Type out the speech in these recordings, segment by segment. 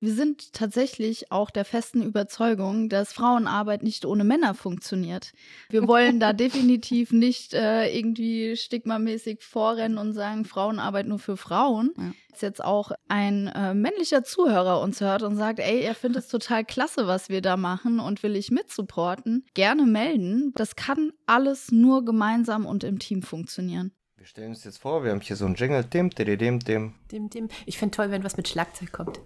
Wir sind tatsächlich auch der festen Überzeugung, dass Frauenarbeit nicht ohne Männer funktioniert. Wir wollen da definitiv nicht äh, irgendwie stigmamäßig vorrennen und sagen, Frauenarbeit nur für Frauen. Ja. Als jetzt auch ein äh, männlicher Zuhörer uns hört und sagt, ey, er findet es total klasse, was wir da machen und will ich mitsupporten, gerne melden. Das kann alles nur gemeinsam und im Team funktionieren. Wir stellen uns jetzt vor, wir haben hier so ein Jingle, dim, dim, dim, dim. Dim, dim. Ich finde toll, wenn was mit Schlagzeug kommt.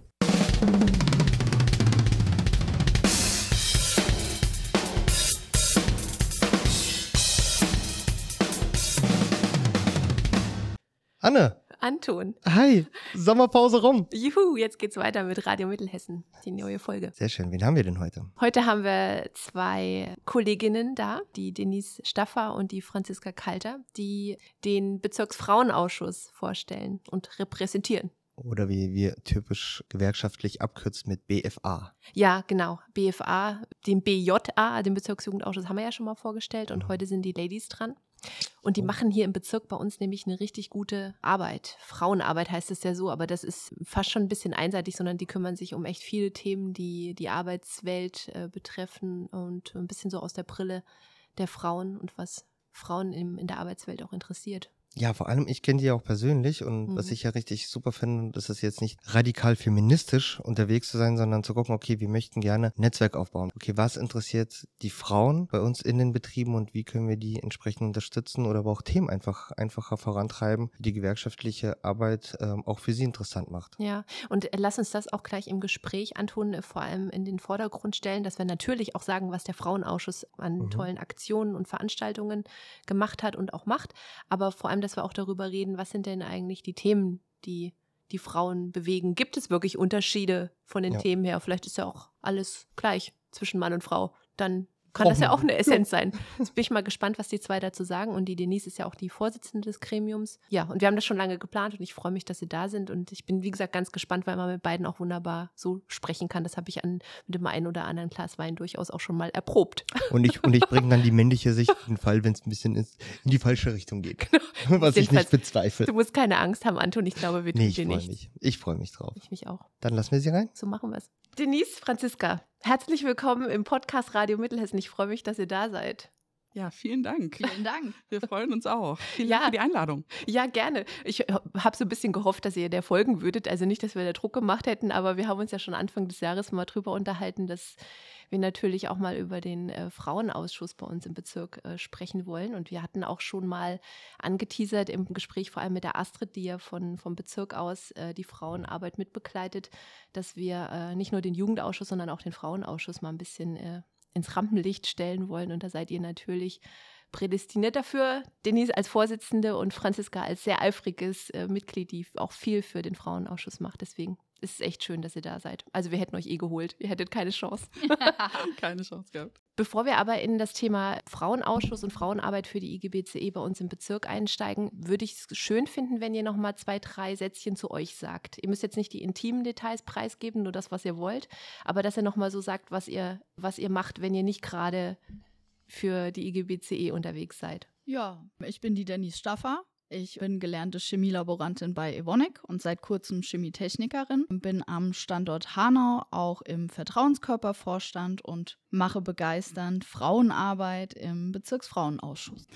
Anne. Anton. Hi, Sommerpause rum. Juhu, jetzt geht's weiter mit Radio Mittelhessen, die neue Folge. Sehr schön. Wen haben wir denn heute? Heute haben wir zwei Kolleginnen da, die Denise Staffer und die Franziska Kalter, die den Bezirksfrauenausschuss vorstellen und repräsentieren. Oder wie wir typisch gewerkschaftlich abkürzen mit BFA. Ja, genau. BFA, den BJA, den Bezirksjugendausschuss, haben wir ja schon mal vorgestellt und mhm. heute sind die Ladies dran. Und die oh. machen hier im Bezirk bei uns nämlich eine richtig gute Arbeit. Frauenarbeit heißt es ja so, aber das ist fast schon ein bisschen einseitig, sondern die kümmern sich um echt viele Themen, die die Arbeitswelt äh, betreffen und ein bisschen so aus der Brille der Frauen und was Frauen im, in der Arbeitswelt auch interessiert. Ja, vor allem, ich kenne die ja auch persönlich und mhm. was ich ja richtig super finde, ist jetzt nicht radikal feministisch unterwegs zu sein, sondern zu gucken, okay, wir möchten gerne Netzwerk aufbauen. Okay, was interessiert die Frauen bei uns in den Betrieben und wie können wir die entsprechend unterstützen oder aber auch Themen einfach einfacher vorantreiben, die gewerkschaftliche Arbeit ähm, auch für sie interessant macht. Ja, und lass uns das auch gleich im Gespräch, Anton, vor allem in den Vordergrund stellen, dass wir natürlich auch sagen, was der Frauenausschuss an mhm. tollen Aktionen und Veranstaltungen gemacht hat und auch macht, aber vor allem dass wir auch darüber reden, was sind denn eigentlich die Themen, die die Frauen bewegen. Gibt es wirklich Unterschiede von den ja. Themen her? Vielleicht ist ja auch alles gleich zwischen Mann und Frau. Dann kann das ja auch eine Essenz sein. Jetzt bin ich mal gespannt, was die zwei dazu sagen. Und die Denise ist ja auch die Vorsitzende des Gremiums. Ja, und wir haben das schon lange geplant und ich freue mich, dass sie da sind. Und ich bin, wie gesagt, ganz gespannt, weil man mit beiden auch wunderbar so sprechen kann. Das habe ich an, mit dem einen oder anderen Glas Wein durchaus auch schon mal erprobt. Und ich, und ich bringe dann die männliche Sicht in den Fall, wenn es ein bisschen in die falsche Richtung geht. Genau. Was ich nicht bezweifle. Du musst keine Angst haben, Anton. Ich glaube, wir tun nee, ich dir nicht. Mich. Ich freue mich drauf. Ich mich auch. Dann lassen wir sie rein. So machen wir es. Denise, Franziska, herzlich willkommen im Podcast Radio Mittelhessen. Ich freue mich, dass ihr da seid. Ja, vielen Dank. Vielen Dank. Wir freuen uns auch. Vielen ja, Dank für die Einladung. Ja, gerne. Ich habe so ein bisschen gehofft, dass ihr der folgen würdet. Also nicht, dass wir da Druck gemacht hätten, aber wir haben uns ja schon Anfang des Jahres mal drüber unterhalten, dass wir natürlich auch mal über den äh, Frauenausschuss bei uns im Bezirk äh, sprechen wollen. Und wir hatten auch schon mal angeteasert im Gespräch, vor allem mit der Astrid, die ja von, vom Bezirk aus äh, die Frauenarbeit mitbegleitet, dass wir äh, nicht nur den Jugendausschuss, sondern auch den Frauenausschuss mal ein bisschen äh, ins Rampenlicht stellen wollen. Und da seid ihr natürlich prädestiniert dafür. Denise als Vorsitzende und Franziska als sehr eifriges äh, Mitglied, die auch viel für den Frauenausschuss macht. Deswegen ist echt schön, dass ihr da seid. Also wir hätten euch eh geholt. Ihr hättet keine Chance. keine Chance gehabt. Bevor wir aber in das Thema Frauenausschuss und Frauenarbeit für die IGBCE bei uns im Bezirk einsteigen, würde ich es schön finden, wenn ihr noch mal zwei, drei Sätzchen zu euch sagt. Ihr müsst jetzt nicht die intimen Details preisgeben, nur das, was ihr wollt, aber dass ihr noch mal so sagt, was ihr, was ihr macht, wenn ihr nicht gerade für die IGBCE unterwegs seid. Ja, ich bin die Denise Staffer. Ich bin gelernte Chemielaborantin bei Evonik und seit kurzem Chemietechnikerin. Bin am Standort Hanau auch im Vertrauenskörpervorstand und mache begeisternd Frauenarbeit im Bezirksfrauenausschuss.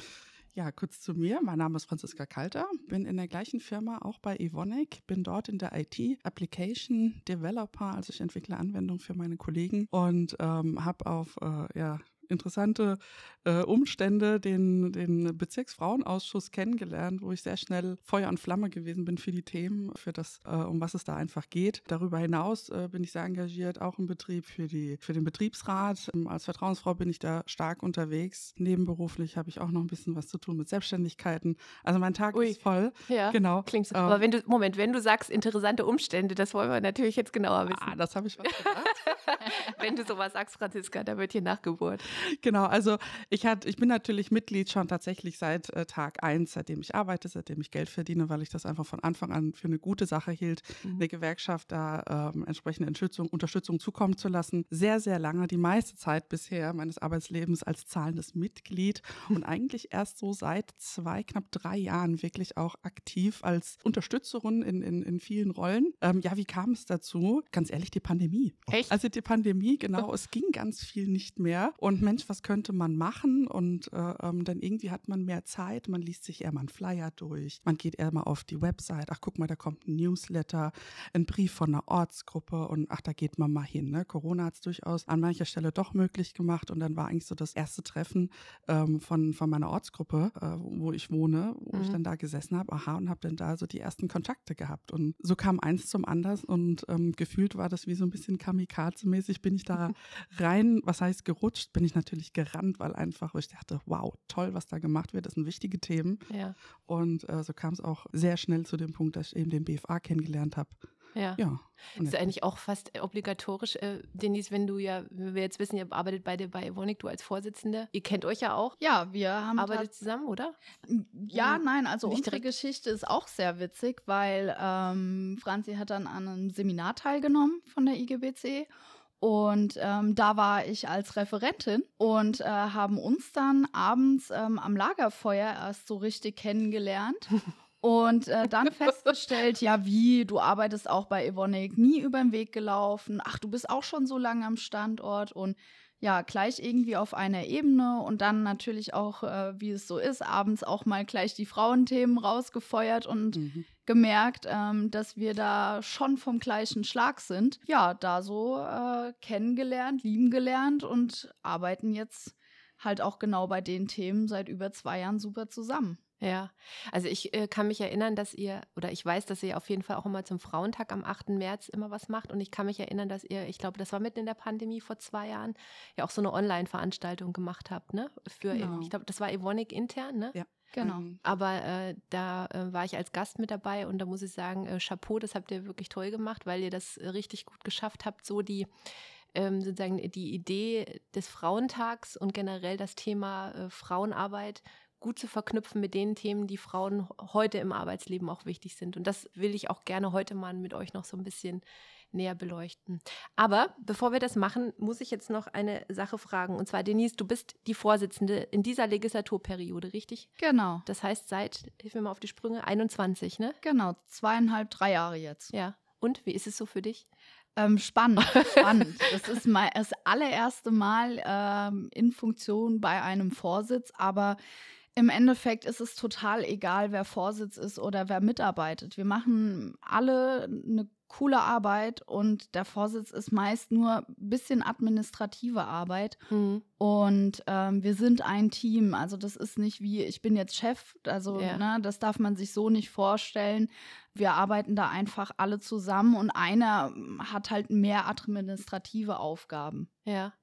Ja, kurz zu mir. Mein Name ist Franziska Kalter, bin in der gleichen Firma auch bei Evonik, bin dort in der IT Application Developer, also ich entwickle Anwendungen für meine Kollegen und ähm, habe auf äh, ja, interessante äh, Umstände den, den Bezirksfrauenausschuss kennengelernt, wo ich sehr schnell Feuer und Flamme gewesen bin für die Themen, für das, äh, um was es da einfach geht. Darüber hinaus äh, bin ich sehr engagiert, auch im Betrieb für, die, für den Betriebsrat. Ähm, als Vertrauensfrau bin ich da stark unterwegs. Nebenberuflich habe ich auch noch ein bisschen was zu tun mit Selbstständigkeiten. Also mein Tag Ui. ist voll. Ja, genau. Klingt so. Ähm, Aber wenn du, Moment, wenn du sagst interessante Umstände, das wollen wir natürlich jetzt genauer wissen. Ah, das habe ich was gedacht. Wenn du sowas sagst, Franziska, da wird hier nachgebohrt. Genau, also ich, hat, ich bin natürlich Mitglied schon tatsächlich seit äh, Tag eins, seitdem ich arbeite, seitdem ich Geld verdiene, weil ich das einfach von Anfang an für eine gute Sache hielt, mhm. eine Gewerkschaft da ähm, entsprechende Unterstützung, Unterstützung zukommen zu lassen. Sehr, sehr lange, die meiste Zeit bisher meines Arbeitslebens als zahlendes Mitglied und eigentlich erst so seit zwei, knapp drei Jahren wirklich auch aktiv als Unterstützerin in, in, in vielen Rollen. Ähm, ja, wie kam es dazu? Ganz ehrlich, die Pandemie. Echt? Also die Pandemie, genau, es ging ganz viel nicht mehr. Und Mensch, was könnte man machen? Und äh, ähm, dann irgendwie hat man mehr Zeit, man liest sich eher mal einen Flyer durch, man geht eher mal auf die Website, ach guck mal, da kommt ein Newsletter, ein Brief von einer Ortsgruppe und ach, da geht man mal hin. Ne? Corona hat es durchaus an mancher Stelle doch möglich gemacht und dann war eigentlich so das erste Treffen ähm, von, von meiner Ortsgruppe, äh, wo ich wohne, wo mhm. ich dann da gesessen habe, aha, und habe dann da so die ersten Kontakte gehabt. Und so kam eins zum anderen und ähm, gefühlt war das wie so ein bisschen Kamikaze-mäßig, bin ich da rein, was heißt gerutscht, bin ich natürlich gerannt, weil einfach, ich dachte, wow, toll, was da gemacht wird, das sind wichtige Themen. Ja. Und äh, so kam es auch sehr schnell zu dem Punkt, dass ich eben den BFA kennengelernt habe. Ja. ja. Das ist eigentlich auch fast obligatorisch, äh, Denise, wenn du ja, wenn wir jetzt wissen, ihr arbeitet beide bei Evonik, du als Vorsitzende. Ihr kennt euch ja auch. Ja, wir haben. Arbeitet zusammen, oder? Ja, nein, also Nicht unsere direkt. Geschichte ist auch sehr witzig, weil ähm, Franzi hat dann an einem Seminar teilgenommen von der IGBC. Und ähm, da war ich als Referentin und äh, haben uns dann abends ähm, am Lagerfeuer erst so richtig kennengelernt. Und äh, dann festgestellt, ja, wie, du arbeitest auch bei Evonik, nie über den Weg gelaufen. Ach, du bist auch schon so lange am Standort und ja, gleich irgendwie auf einer Ebene und dann natürlich auch, äh, wie es so ist, abends auch mal gleich die Frauenthemen rausgefeuert und mhm. Gemerkt, ähm, dass wir da schon vom gleichen Schlag sind. Ja, da so äh, kennengelernt, lieben gelernt und arbeiten jetzt halt auch genau bei den Themen seit über zwei Jahren super zusammen. Ja, also ich äh, kann mich erinnern, dass ihr, oder ich weiß, dass ihr auf jeden Fall auch immer zum Frauentag am 8. März immer was macht. Und ich kann mich erinnern, dass ihr, ich glaube, das war mitten in der Pandemie vor zwei Jahren, ja auch so eine Online-Veranstaltung gemacht habt, ne? Für, genau. ich glaube, das war Evonik intern, ne? Ja. Genau. Mhm. Aber äh, da äh, war ich als Gast mit dabei und da muss ich sagen, äh, Chapeau, das habt ihr wirklich toll gemacht, weil ihr das äh, richtig gut geschafft habt, so die ähm, sozusagen die Idee des Frauentags und generell das Thema äh, Frauenarbeit gut zu verknüpfen mit den Themen, die Frauen heute im Arbeitsleben auch wichtig sind. Und das will ich auch gerne heute mal mit euch noch so ein bisschen näher beleuchten. Aber bevor wir das machen, muss ich jetzt noch eine Sache fragen. Und zwar, Denise, du bist die Vorsitzende in dieser Legislaturperiode, richtig? Genau. Das heißt, seit, hilf mir mal auf die Sprünge, 21, ne? Genau, zweieinhalb, drei Jahre jetzt. Ja. Und wie ist es so für dich? Ähm, spannend, spannend. Das ist mal das allererste Mal ähm, in Funktion bei einem Vorsitz, aber im Endeffekt ist es total egal, wer Vorsitz ist oder wer mitarbeitet. Wir machen alle eine coole Arbeit und der Vorsitz ist meist nur ein bisschen administrative Arbeit. Mhm. Und ähm, wir sind ein Team. Also das ist nicht wie, ich bin jetzt Chef. Also ja. ne, das darf man sich so nicht vorstellen. Wir arbeiten da einfach alle zusammen und einer hat halt mehr administrative Aufgaben. Ja.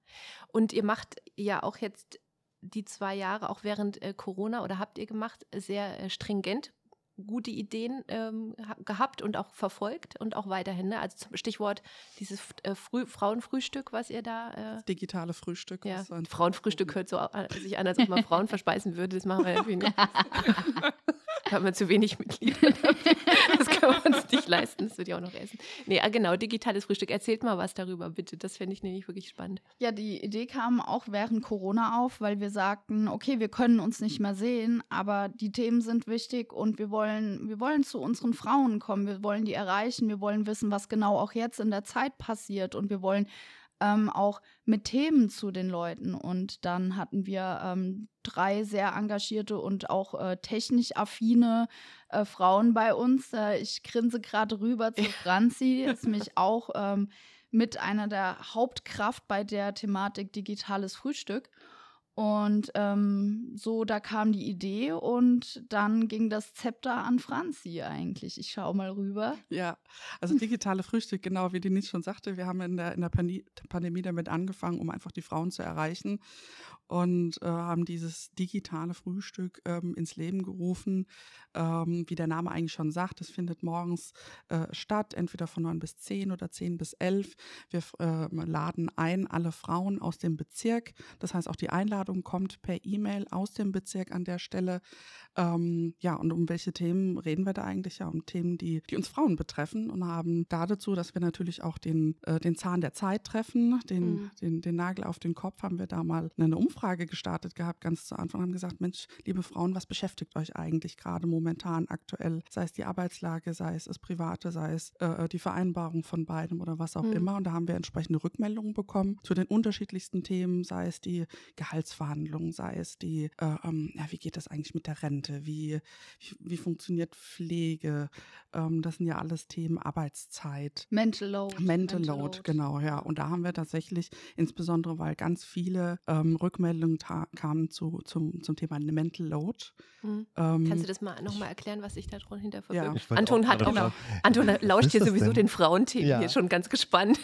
Und ihr macht ja auch jetzt die zwei Jahre, auch während äh, Corona, oder habt ihr gemacht, sehr äh, stringent gute Ideen ähm, gehabt und auch verfolgt und auch weiterhin. Ne? Also zum Stichwort dieses äh, Früh Frauenfrühstück, was ihr da. Äh, digitale Frühstück. Ja, Frauenfrühstück hört so an, sich an, als ob man Frauen verspeisen würde. Das machen wir irgendwie nicht. haben wir zu wenig Mitglieder. Das können wir uns nicht leisten. Das würde ich auch noch essen. Nee, ah, genau, digitales Frühstück. Erzählt mal was darüber, bitte. Das fände ich nämlich wirklich spannend. Ja, die Idee kam auch während Corona auf, weil wir sagten, okay, wir können uns nicht mehr sehen, aber die Themen sind wichtig und wir wollen, wir wollen zu unseren Frauen kommen. Wir wollen die erreichen. Wir wollen wissen, was genau auch jetzt in der Zeit passiert und wir wollen ähm, auch mit Themen zu den Leuten. Und dann hatten wir ähm, drei sehr engagierte und auch äh, technisch affine äh, Frauen bei uns. Äh, ich grinse gerade rüber zu Franzi, ist mich auch ähm, mit einer der Hauptkraft bei der Thematik digitales Frühstück. Und ähm, so, da kam die Idee und dann ging das Zepter an Franzi eigentlich. Ich schaue mal rüber. Ja, also digitale Frühstück, genau wie Denise schon sagte, wir haben in der, in der Pandemie damit angefangen, um einfach die Frauen zu erreichen und äh, haben dieses digitale Frühstück ähm, ins Leben gerufen. Ähm, wie der Name eigentlich schon sagt, es findet morgens äh, statt, entweder von 9 bis 10 oder 10 bis 11. Wir äh, laden ein alle Frauen aus dem Bezirk. Das heißt, auch die Einladung kommt per E-Mail aus dem Bezirk an der Stelle. Ähm, ja, und um welche Themen reden wir da eigentlich? Ja, um Themen, die, die uns Frauen betreffen und haben da dazu, dass wir natürlich auch den, äh, den Zahn der Zeit treffen, den, mhm. den, den Nagel auf den Kopf, haben wir da mal eine Umfrage gestartet gehabt, ganz zu Anfang, haben gesagt, Mensch, liebe Frauen, was beschäftigt euch eigentlich gerade momentan aktuell? Sei es die Arbeitslage, sei es das Private, sei es äh, die Vereinbarung von beidem oder was auch mhm. immer. Und da haben wir entsprechende Rückmeldungen bekommen zu den unterschiedlichsten Themen, sei es die Gehaltsverhandlungen, sei es die, äh, ähm, ja, wie geht das eigentlich mit der Rente? Wie, wie, wie funktioniert Pflege, ähm, das sind ja alles Themen Arbeitszeit. Mental Load. Mental, Mental Load, Load, genau, ja. Und da haben wir tatsächlich, insbesondere weil ganz viele ähm, Rückmeldungen kamen zu, zum, zum Thema Mental Load. Ähm, Kannst du das mal nochmal erklären, was sich dahinter verbirgt? Ja. Anton hat auch, Anton lauscht hier sowieso denn? den Frauenthemen ja. hier schon ganz gespannt.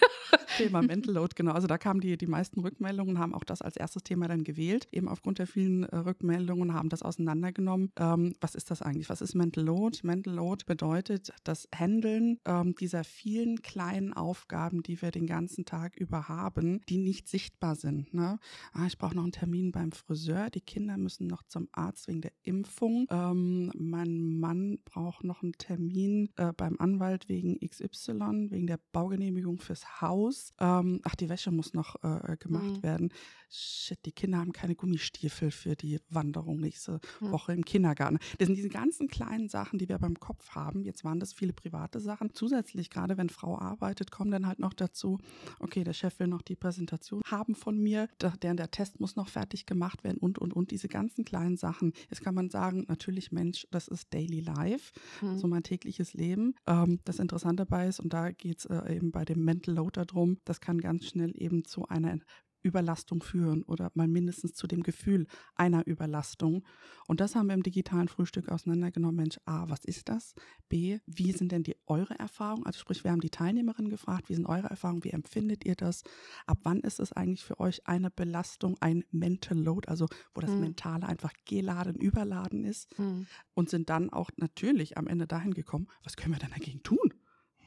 Thema Mental Load, genau. Also da kamen die, die meisten Rückmeldungen, haben auch das als erstes Thema dann gewählt, eben aufgrund der vielen äh, Rückmeldungen, haben das auseinandergenommen. Ähm, was ist das eigentlich? Was ist Mental Load? Mental Load bedeutet das Handeln ähm, dieser vielen kleinen Aufgaben, die wir den ganzen Tag über haben, die nicht sichtbar sind. Ne? Ah, ich brauche noch einen Termin beim Friseur, die Kinder müssen noch zum Arzt wegen der Impfung. Ähm, mein Mann braucht noch einen Termin äh, beim Anwalt wegen XY, wegen der Baugenehmigung fürs Haus. Ähm, ach, die Wäsche muss noch äh, gemacht mhm. werden. Shit, die Kinder haben keine Gummistiefel für die Wanderung nächste mhm. Woche im Kindergarten. Das sind diese ganzen kleinen Sachen, die wir beim Kopf haben. Jetzt waren das viele private Sachen. Zusätzlich, gerade wenn Frau arbeitet, kommen dann halt noch dazu, okay, der Chef will noch die Präsentation haben von mir, der, der Test muss noch fertig gemacht werden und, und, und. Diese ganzen kleinen Sachen. Jetzt kann man sagen, natürlich, Mensch, das ist Daily Life, mhm. so mein tägliches Leben. Ähm, das Interessante dabei ist, und da geht es äh, eben bei dem Mental Load darum, das kann ganz schnell eben zu einer Überlastung führen oder mal mindestens zu dem Gefühl einer Überlastung. Und das haben wir im digitalen Frühstück auseinandergenommen. Mensch, A, was ist das? B, wie sind denn die eure Erfahrungen? Also sprich, wir haben die Teilnehmerinnen gefragt, wie sind eure Erfahrungen, wie empfindet ihr das? Ab wann ist es eigentlich für euch eine Belastung, ein Mental Load, also wo das mhm. Mentale einfach geladen, überladen ist? Mhm. Und sind dann auch natürlich am Ende dahin gekommen, was können wir denn dagegen tun?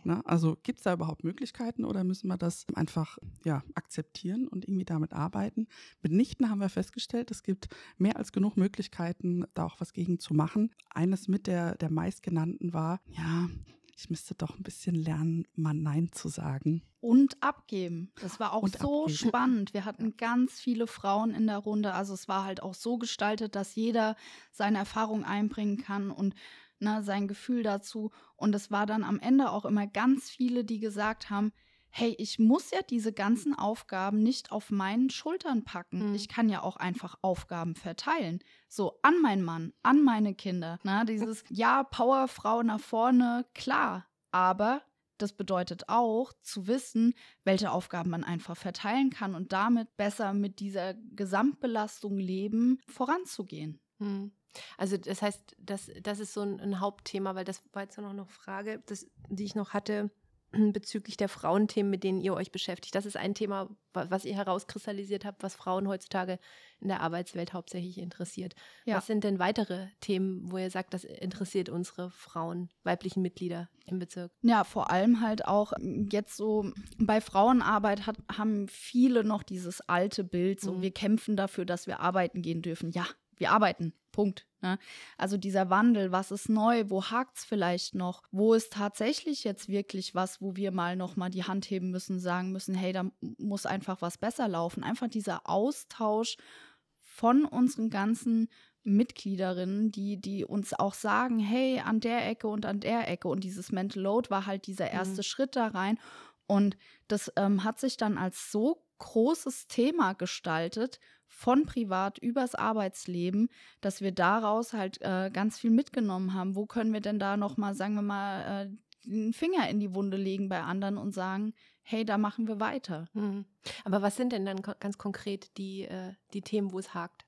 Ne? Also gibt es da überhaupt Möglichkeiten oder müssen wir das einfach ja, akzeptieren und irgendwie damit arbeiten? Mitnichten haben wir festgestellt, es gibt mehr als genug Möglichkeiten, da auch was gegen zu machen. Eines mit der, der meistgenannten war, ja, ich müsste doch ein bisschen lernen, mal Nein zu sagen. Und abgeben. Das war auch und so abgeben. spannend. Wir hatten ganz viele Frauen in der Runde. Also es war halt auch so gestaltet, dass jeder seine Erfahrung einbringen kann und ne, sein Gefühl dazu. Und es war dann am Ende auch immer ganz viele, die gesagt haben, hey, ich muss ja diese ganzen Aufgaben nicht auf meinen Schultern packen. Mhm. Ich kann ja auch einfach Aufgaben verteilen. So an meinen Mann, an meine Kinder. Ne? Dieses, ja, Powerfrau nach vorne, klar. Aber das bedeutet auch zu wissen, welche Aufgaben man einfach verteilen kann und damit besser mit dieser Gesamtbelastung leben, voranzugehen. Mhm. Also das heißt, das, das ist so ein, ein Hauptthema, weil das war jetzt noch eine Frage, das, die ich noch hatte bezüglich der Frauenthemen, mit denen ihr euch beschäftigt. Das ist ein Thema, was ihr herauskristallisiert habt, was Frauen heutzutage in der Arbeitswelt hauptsächlich interessiert. Ja. Was sind denn weitere Themen, wo ihr sagt, das interessiert unsere Frauen, weiblichen Mitglieder im Bezirk? Ja, vor allem halt auch jetzt so bei Frauenarbeit hat, haben viele noch dieses alte Bild, so mhm. wir kämpfen dafür, dass wir arbeiten gehen dürfen. Ja, wir arbeiten. Punkt. Ne? Also dieser Wandel, was ist neu, wo hakt es vielleicht noch, wo ist tatsächlich jetzt wirklich was, wo wir mal nochmal die Hand heben müssen, sagen müssen, hey, da muss einfach was besser laufen. Einfach dieser Austausch von unseren ganzen Mitgliederinnen, die, die uns auch sagen, hey, an der Ecke und an der Ecke. Und dieses Mental Load war halt dieser erste mhm. Schritt da rein. Und das ähm, hat sich dann als so großes Thema gestaltet, von privat übers Arbeitsleben, dass wir daraus halt äh, ganz viel mitgenommen haben. Wo können wir denn da nochmal, sagen wir mal, äh, einen Finger in die Wunde legen bei anderen und sagen, hey, da machen wir weiter. Mhm. Aber was sind denn dann ganz konkret die, äh, die Themen, wo es hakt?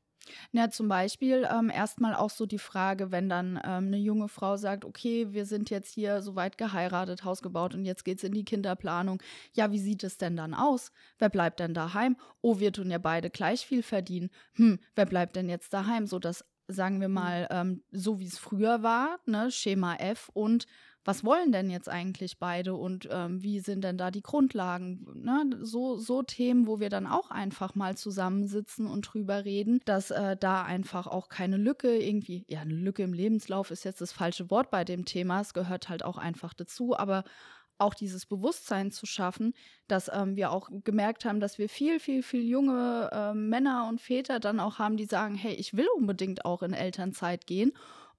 Ja, zum Beispiel ähm, erstmal auch so die Frage, wenn dann ähm, eine junge Frau sagt, okay, wir sind jetzt hier soweit geheiratet, Haus gebaut und jetzt geht es in die Kinderplanung. Ja, wie sieht es denn dann aus? Wer bleibt denn daheim? Oh, wir tun ja beide gleich viel verdienen. Hm, wer bleibt denn jetzt daheim? So dass, sagen wir mal, ähm, so wie es früher war, ne, Schema F und was wollen denn jetzt eigentlich beide und ähm, wie sind denn da die Grundlagen? Ne? So, so Themen, wo wir dann auch einfach mal zusammensitzen und drüber reden, dass äh, da einfach auch keine Lücke irgendwie, ja, eine Lücke im Lebenslauf ist jetzt das falsche Wort bei dem Thema, es gehört halt auch einfach dazu, aber auch dieses Bewusstsein zu schaffen, dass ähm, wir auch gemerkt haben, dass wir viel, viel, viel junge äh, Männer und Väter dann auch haben, die sagen, hey, ich will unbedingt auch in Elternzeit gehen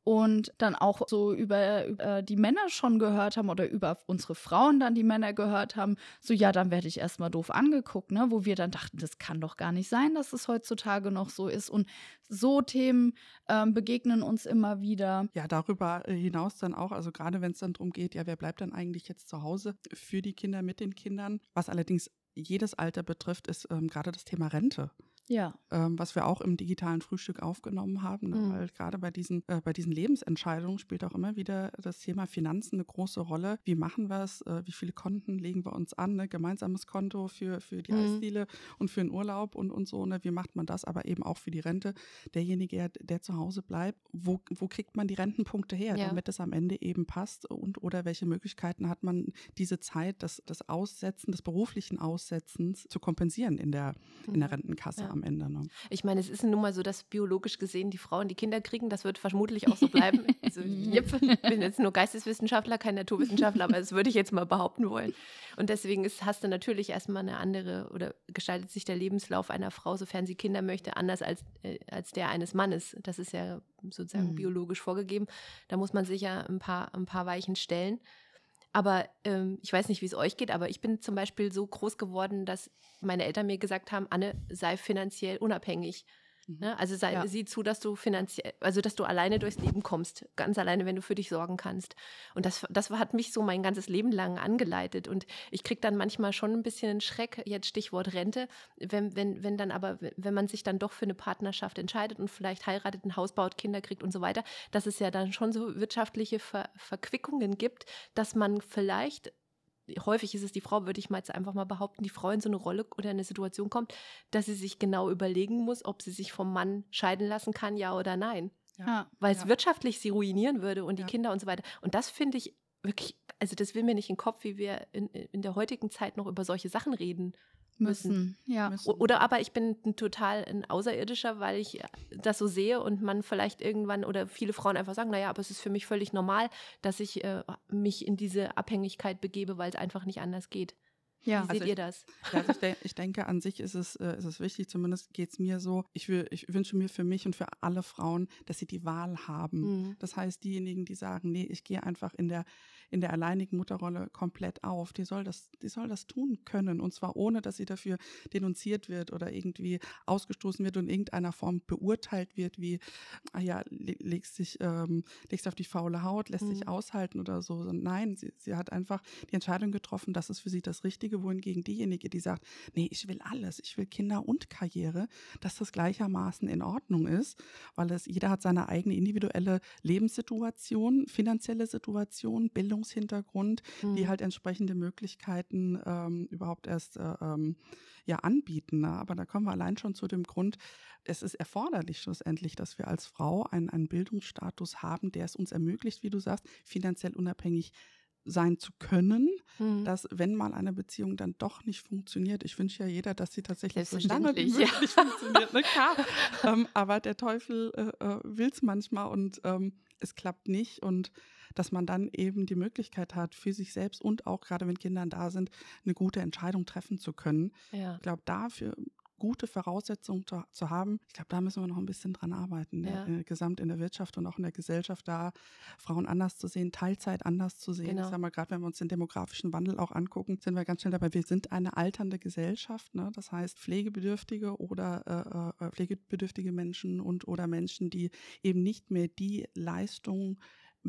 und dann auch so über, über, die Männer schon gehört haben oder über unsere Frauen dann die Männer gehört haben, so ja, dann werde ich erstmal doof angeguckt, ne? wo wir dann dachten, das kann doch gar nicht sein, dass es heutzutage noch so ist. Und so Themen ähm, begegnen uns immer wieder. Ja, darüber äh, hinaus dann auch, also gerade wenn es dann darum geht, ja, wer bleibt dann eigentlich jetzt zu Hause für die Kinder, mit den Kindern, was allerdings jedes Alter betrifft, ist ähm, gerade das Thema Rente. Ja. Ähm, was wir auch im digitalen Frühstück aufgenommen haben, ne? mhm. weil gerade bei diesen, äh, bei diesen Lebensentscheidungen spielt auch immer wieder das Thema Finanzen eine große Rolle. Wie machen wir es? Äh, wie viele Konten legen wir uns an? Ne? Gemeinsames Konto für, für die mhm. Eisdiele und für den Urlaub und, und so. Ne? Wie macht man das aber eben auch für die Rente? Derjenige, der, zu Hause bleibt, wo, wo kriegt man die Rentenpunkte her, ja. damit es am Ende eben passt? Und oder welche Möglichkeiten hat man, diese Zeit des, des Aussetzen, des beruflichen Aussetzens zu kompensieren in der, mhm. in der mhm. Rentenkasse? Ja am Ende. Ne? Ich meine, es ist nun mal so, dass biologisch gesehen die Frauen die Kinder kriegen. Das wird vermutlich auch so bleiben. also, ich bin jetzt nur Geisteswissenschaftler, kein Naturwissenschaftler, aber das würde ich jetzt mal behaupten wollen. Und deswegen ist, hast du natürlich erstmal eine andere oder gestaltet sich der Lebenslauf einer Frau, sofern sie Kinder möchte, anders als, äh, als der eines Mannes. Das ist ja sozusagen mhm. biologisch vorgegeben. Da muss man sich ja ein paar, ein paar Weichen stellen. Aber ähm, ich weiß nicht, wie es euch geht, aber ich bin zum Beispiel so groß geworden, dass meine Eltern mir gesagt haben, Anne, sei finanziell unabhängig. Mhm. Ne? Also sei, ja. sieh zu, dass du finanziell, also dass du alleine durchs Leben kommst, ganz alleine, wenn du für dich sorgen kannst. Und das, das hat mich so mein ganzes Leben lang angeleitet. Und ich kriege dann manchmal schon ein bisschen einen Schreck, jetzt Stichwort Rente, wenn, wenn, wenn dann aber, wenn man sich dann doch für eine Partnerschaft entscheidet und vielleicht heiratet, ein Haus baut, Kinder kriegt und so weiter, dass es ja dann schon so wirtschaftliche Ver Verquickungen gibt, dass man vielleicht häufig ist es die Frau, würde ich mal jetzt einfach mal behaupten, die Frau in so eine Rolle oder eine Situation kommt, dass sie sich genau überlegen muss, ob sie sich vom Mann scheiden lassen kann, ja oder nein. Ja. Weil es ja. wirtschaftlich sie ruinieren würde und die ja. Kinder und so weiter. Und das finde ich wirklich, also das will mir nicht in den Kopf, wie wir in, in der heutigen Zeit noch über solche Sachen reden müssen. Ja. Müssen. Oder aber ich bin ein total ein Außerirdischer, weil ich das so sehe und man vielleicht irgendwann oder viele Frauen einfach sagen, naja, aber es ist für mich völlig normal, dass ich äh, mich in diese Abhängigkeit begebe, weil es einfach nicht anders geht. Ja. Wie seht also ich, ihr das? Also ich, de ich, denke, an sich ist es, äh, ist es wichtig, zumindest geht es mir so. Ich, will, ich wünsche mir für mich und für alle Frauen, dass sie die Wahl haben. Mhm. Das heißt, diejenigen, die sagen, nee, ich gehe einfach in der in der alleinigen Mutterrolle komplett auf. Die soll das, die soll das tun können und zwar ohne, dass sie dafür denunziert wird oder irgendwie ausgestoßen wird und in irgendeiner Form beurteilt wird, wie, ah ja, legst dich, ähm, legst auf die faule Haut, lässt mhm. sich aushalten oder so. Nein, sie, sie hat einfach die Entscheidung getroffen, das ist für sie das Richtige, wohingegen diejenige, die sagt, nee, ich will alles, ich will Kinder und Karriere, dass das gleichermaßen in Ordnung ist, weil es, jeder hat seine eigene individuelle Lebenssituation, finanzielle Situation, Bildung Bildungshintergrund, mhm. die halt entsprechende Möglichkeiten ähm, überhaupt erst äh, ähm, ja anbieten. Ne? Aber da kommen wir allein schon zu dem Grund, es ist erforderlich schlussendlich, dass wir als Frau einen, einen Bildungsstatus haben, der es uns ermöglicht, wie du sagst, finanziell unabhängig sein zu können, mhm. dass wenn mal eine Beziehung dann doch nicht funktioniert, ich wünsche ja jeder, dass sie tatsächlich so lange wie möglich ja. funktioniert, ne? Klar. ähm, aber der Teufel äh, äh will es manchmal und ähm, es klappt nicht und dass man dann eben die Möglichkeit hat, für sich selbst und auch gerade wenn Kinder da sind, eine gute Entscheidung treffen zu können. Ja. Ich glaube, dafür gute Voraussetzungen zu, zu, haben. Ich glaube, da müssen wir noch ein bisschen dran arbeiten, ne? ja. äh, gesamt in der Wirtschaft und auch in der Gesellschaft, da Frauen anders zu sehen, Teilzeit anders zu sehen. Genau. Ich sage mal, gerade wenn wir uns den demografischen Wandel auch angucken, sind wir ganz schnell dabei, wir sind eine alternde Gesellschaft. Ne? Das heißt, Pflegebedürftige oder äh, äh, pflegebedürftige Menschen und oder Menschen, die eben nicht mehr die Leistung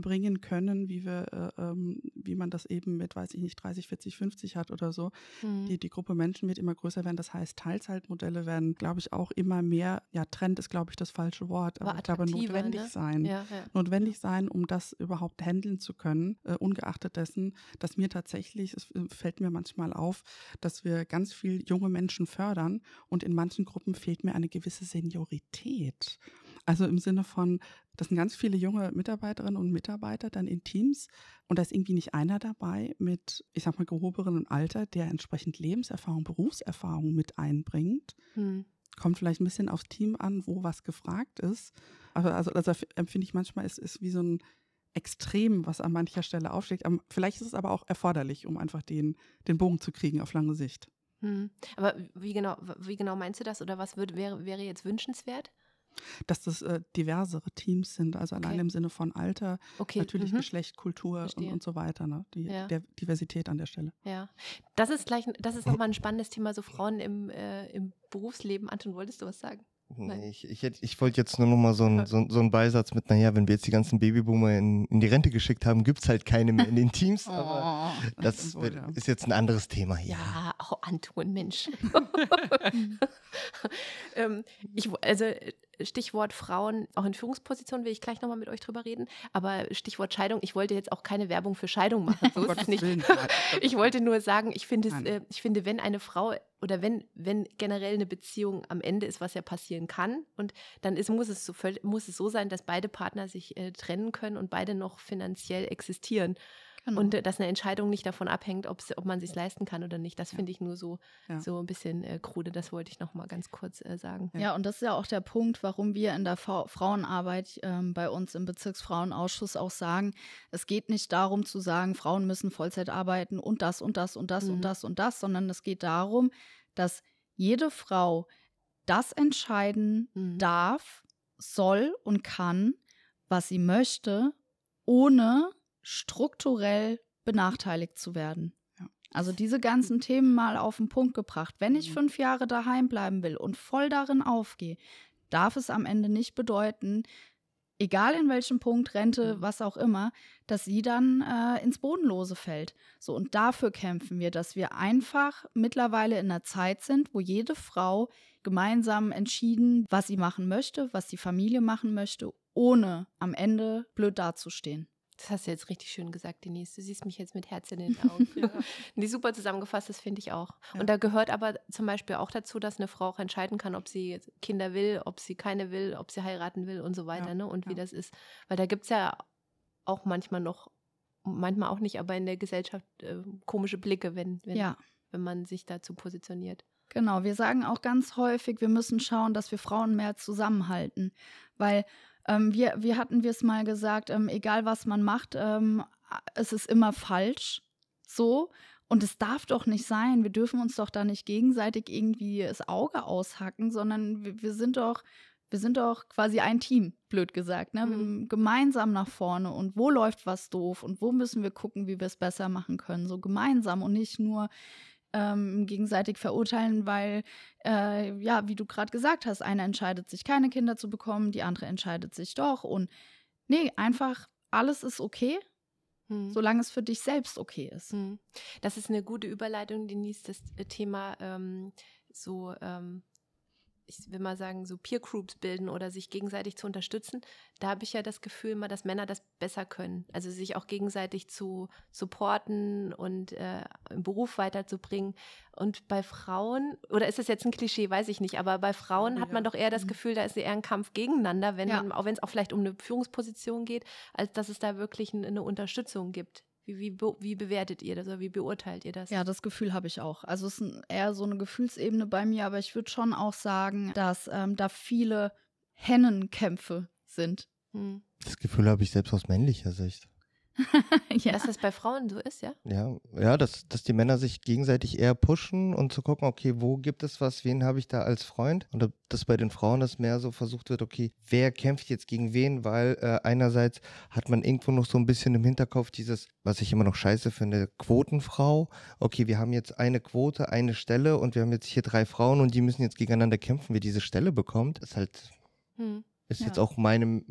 bringen können, wie wir, äh, ähm, wie man das eben mit, weiß ich nicht, 30, 40, 50 hat oder so. Mhm. Die, die Gruppe Menschen wird immer größer werden. Das heißt, Teilzeitmodelle werden, glaube ich, auch immer mehr, ja, Trend ist, glaube ich, das falsche Wort, aber ich glaube, notwendig ne? sein. Ja, ja. Notwendig sein, um das überhaupt handeln zu können, äh, ungeachtet dessen, dass mir tatsächlich, es äh, fällt mir manchmal auf, dass wir ganz viel junge Menschen fördern und in manchen Gruppen fehlt mir eine gewisse Seniorität. Also im Sinne von, das sind ganz viele junge Mitarbeiterinnen und Mitarbeiter dann in Teams und da ist irgendwie nicht einer dabei mit, ich sag mal, gehobenem Alter, der entsprechend Lebenserfahrung, Berufserfahrung mit einbringt. Hm. Kommt vielleicht ein bisschen aufs Team an, wo was gefragt ist. Also, also, also empfinde ich manchmal, es ist wie so ein Extrem, was an mancher Stelle aufschlägt. Vielleicht ist es aber auch erforderlich, um einfach den, den Bogen zu kriegen auf lange Sicht. Hm. Aber wie genau, wie genau meinst du das oder was wird, wäre, wäre jetzt wünschenswert? Dass das äh, diversere Teams sind, also okay. allein im Sinne von Alter, okay. natürlich mhm. Geschlecht, Kultur und, und, so weiter, ne? Die, ja. der Diversität an der Stelle. Ja, das ist gleich, das ist nochmal ein spannendes Thema, so Frauen im, äh, im Berufsleben. Anton, wolltest du was sagen? Nee, ich, ich, ich wollte jetzt nur noch mal so einen so, so ein Beisatz mit, naja, wenn wir jetzt die ganzen Babyboomer in, in die Rente geschickt haben, gibt es halt keine mehr in den Teams. aber oh, das wird, ist jetzt ein anderes Thema hier. Ja, oh, Anton, Mensch. ähm, ich, also Stichwort Frauen, auch in Führungspositionen will ich gleich nochmal mit euch drüber reden. Aber Stichwort Scheidung, ich wollte jetzt auch keine Werbung für Scheidung machen. So ist es nicht. ich wollte nur sagen, ich finde, es, äh, ich finde, wenn eine Frau oder wenn, wenn generell eine Beziehung am Ende ist, was ja passieren kann, und dann ist, muss, es so, muss es so sein, dass beide Partner sich äh, trennen können und beide noch finanziell existieren. Genau. Und äh, dass eine Entscheidung nicht davon abhängt, ob man sich leisten kann oder nicht. Das ja. finde ich nur so, ja. so ein bisschen äh, krude. Das wollte ich noch mal ganz kurz äh, sagen. Ja. und das ist ja auch der Punkt, warum wir in der v Frauenarbeit ähm, bei uns im Bezirksfrauenausschuss auch sagen, es geht nicht darum zu sagen, Frauen müssen Vollzeit arbeiten und das und das und das mhm. und das und das, sondern es geht darum, dass jede Frau das entscheiden mhm. darf, soll und kann, was sie möchte, ohne strukturell benachteiligt zu werden. Also diese ganzen Themen mal auf den Punkt gebracht. Wenn ich mhm. fünf Jahre daheim bleiben will und voll darin aufgehe, darf es am Ende nicht bedeuten, egal in welchem Punkt, Rente, mhm. was auch immer, dass sie dann äh, ins Bodenlose fällt. So, und dafür kämpfen wir, dass wir einfach mittlerweile in einer Zeit sind, wo jede Frau gemeinsam entschieden, was sie machen möchte, was die Familie machen möchte, ohne am Ende blöd dazustehen. Das hast du jetzt richtig schön gesagt, Denise. Du siehst mich jetzt mit Herz in den Augen. ja. Die super zusammengefasst, das finde ich auch. Ja. Und da gehört aber zum Beispiel auch dazu, dass eine Frau auch entscheiden kann, ob sie Kinder will, ob sie keine will, ob sie heiraten will und so weiter, ja. ne? Und wie das ist. Weil da gibt es ja auch manchmal noch, manchmal auch nicht, aber in der Gesellschaft äh, komische Blicke, wenn, wenn, wenn man sich dazu positioniert. Genau, wir sagen auch ganz häufig, wir müssen schauen, dass wir Frauen mehr zusammenhalten, weil ähm, wir, wir hatten wir es mal gesagt, ähm, egal was man macht, ähm, es ist immer falsch. So. Und es darf doch nicht sein. Wir dürfen uns doch da nicht gegenseitig irgendwie das Auge aushacken, sondern wir, wir sind doch, wir sind doch quasi ein Team, blöd gesagt, ne? Mhm. gemeinsam nach vorne und wo läuft was doof und wo müssen wir gucken, wie wir es besser machen können. So gemeinsam und nicht nur ähm, gegenseitig verurteilen, weil, äh, ja, wie du gerade gesagt hast, eine entscheidet sich, keine Kinder zu bekommen, die andere entscheidet sich doch. Und nee, einfach alles ist okay, hm. solange es für dich selbst okay ist. Hm. Das ist eine gute Überleitung, Denise, das äh, Thema ähm, so ähm, ich will mal sagen, so Peer Groups bilden oder sich gegenseitig zu unterstützen, da habe ich ja das Gefühl immer, dass Männer das besser können. Also sich auch gegenseitig zu supporten und äh, im Beruf weiterzubringen. Und bei Frauen, oder ist das jetzt ein Klischee, weiß ich nicht, aber bei Frauen ja, hat man doch eher das mhm. Gefühl, da ist eher ein Kampf gegeneinander, wenn, ja. auch wenn es auch vielleicht um eine Führungsposition geht, als dass es da wirklich eine Unterstützung gibt. Wie, wie, wie bewertet ihr das oder wie beurteilt ihr das? Ja, das Gefühl habe ich auch. Also es ist eher so eine Gefühlsebene bei mir, aber ich würde schon auch sagen, dass ähm, da viele Hennenkämpfe sind. Hm. Das Gefühl habe ich selbst aus männlicher Sicht. ja. Dass das bei Frauen so ist, ja? Ja, ja dass, dass die Männer sich gegenseitig eher pushen und zu gucken, okay, wo gibt es was, wen habe ich da als Freund? Und dass bei den Frauen das mehr so versucht wird, okay, wer kämpft jetzt gegen wen? Weil äh, einerseits hat man irgendwo noch so ein bisschen im Hinterkopf dieses, was ich immer noch scheiße finde, Quotenfrau. Okay, wir haben jetzt eine Quote, eine Stelle und wir haben jetzt hier drei Frauen und die müssen jetzt gegeneinander kämpfen, wer diese Stelle bekommt. Das ist halt, hm. ist ja. jetzt auch meine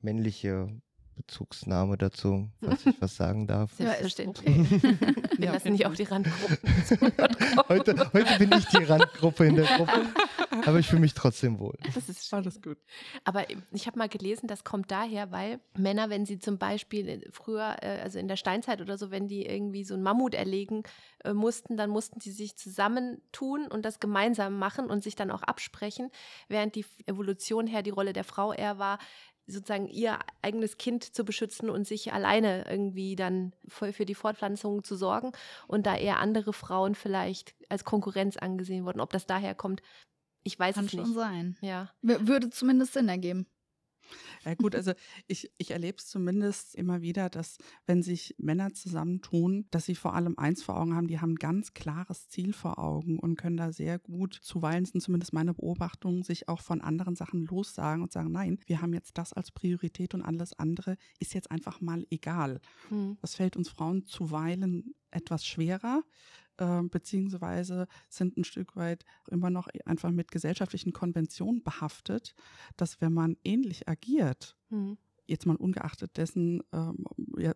männliche Bezugsnahme dazu, falls ich was sagen darf. Selbstverständlich. Wir ja, lassen nicht auch die Randgruppen. heute, heute bin ich die Randgruppe in der Gruppe, aber ich fühle mich trotzdem wohl. Das ist alles gut. Aber ich habe mal gelesen, das kommt daher, weil Männer, wenn sie zum Beispiel früher, äh, also in der Steinzeit oder so, wenn die irgendwie so ein Mammut erlegen äh, mussten, dann mussten sie sich zusammentun und das gemeinsam machen und sich dann auch absprechen, während die Evolution her die Rolle der Frau eher war, sozusagen ihr eigenes Kind zu beschützen und sich alleine irgendwie dann für, für die Fortpflanzung zu sorgen und da eher andere Frauen vielleicht als Konkurrenz angesehen wurden. Ob das daher kommt, ich weiß Kann es nicht. Kann schon sein. Ja. Würde zumindest Sinn ergeben. Ja gut, also ich, ich erlebe es zumindest immer wieder, dass wenn sich Männer zusammentun, dass sie vor allem eins vor Augen haben, die haben ein ganz klares Ziel vor Augen und können da sehr gut, zuweilen sind zumindest meine Beobachtungen, sich auch von anderen Sachen lossagen und sagen, nein, wir haben jetzt das als Priorität und alles andere ist jetzt einfach mal egal. Hm. Das fällt uns Frauen zuweilen etwas schwerer, äh, beziehungsweise sind ein Stück weit immer noch einfach mit gesellschaftlichen Konventionen behaftet, dass wenn man ähnlich agiert, mhm jetzt mal ungeachtet dessen, ähm,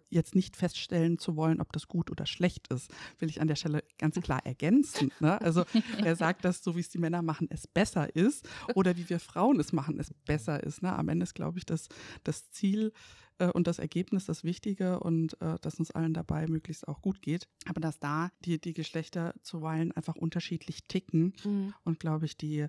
jetzt nicht feststellen zu wollen, ob das gut oder schlecht ist, will ich an der Stelle ganz klar ergänzen. Ne? Also er sagt, dass so wie es die Männer machen, es besser ist oder wie wir Frauen es machen, es besser ist. Ne? Am Ende ist, glaube ich, das, das Ziel äh, und das Ergebnis das Wichtige und äh, dass uns allen dabei möglichst auch gut geht. Aber dass da die, die Geschlechter zuweilen einfach unterschiedlich ticken mhm. und, glaube ich, die,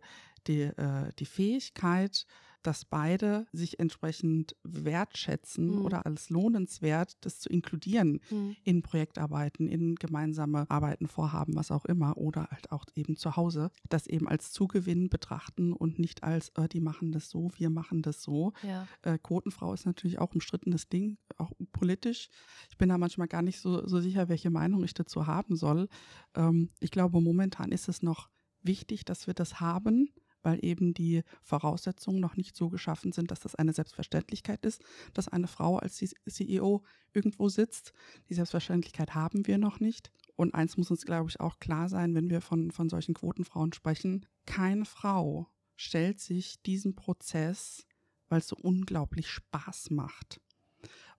die, äh, die Fähigkeit, dass beide sich entsprechend wertschätzen mhm. oder als lohnenswert, das zu inkludieren mhm. in Projektarbeiten, in gemeinsame Arbeiten, Vorhaben, was auch immer, oder halt auch eben zu Hause, das eben als Zugewinn betrachten und nicht als, äh, die machen das so, wir machen das so. Ja. Äh, Quotenfrau ist natürlich auch ein umstrittenes Ding, auch politisch. Ich bin da manchmal gar nicht so, so sicher, welche Meinung ich dazu haben soll. Ähm, ich glaube, momentan ist es noch wichtig, dass wir das haben weil eben die Voraussetzungen noch nicht so geschaffen sind, dass das eine Selbstverständlichkeit ist, dass eine Frau als CEO irgendwo sitzt. Die Selbstverständlichkeit haben wir noch nicht. Und eins muss uns, glaube ich, auch klar sein, wenn wir von, von solchen Quotenfrauen sprechen. Keine Frau stellt sich diesen Prozess, weil es so unglaublich Spaß macht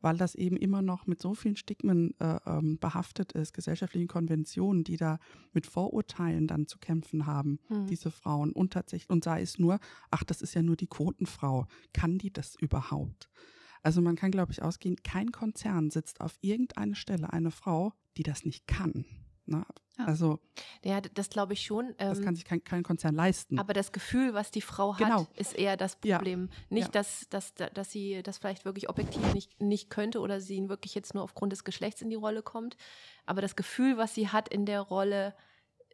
weil das eben immer noch mit so vielen Stigmen äh, ähm, behaftet ist, gesellschaftlichen Konventionen, die da mit Vorurteilen dann zu kämpfen haben, hm. diese Frauen. Und tatsächlich, und sei es nur, ach, das ist ja nur die Quotenfrau. Kann die das überhaupt? Also man kann, glaube ich, ausgehen, kein Konzern sitzt auf irgendeine Stelle eine Frau, die das nicht kann. Ne? Ja. Also ja, das glaube ich schon. das kann ähm, sich kein, kein, Konzern leisten. Aber das Gefühl, was die Frau genau. hat, ist eher das Problem. Ja. Nicht, ja. Dass, dass, dass sie das vielleicht wirklich objektiv nicht, nicht könnte oder sie wirklich jetzt nur aufgrund des Geschlechts in die Rolle kommt. Aber das Gefühl, was sie hat in der Rolle,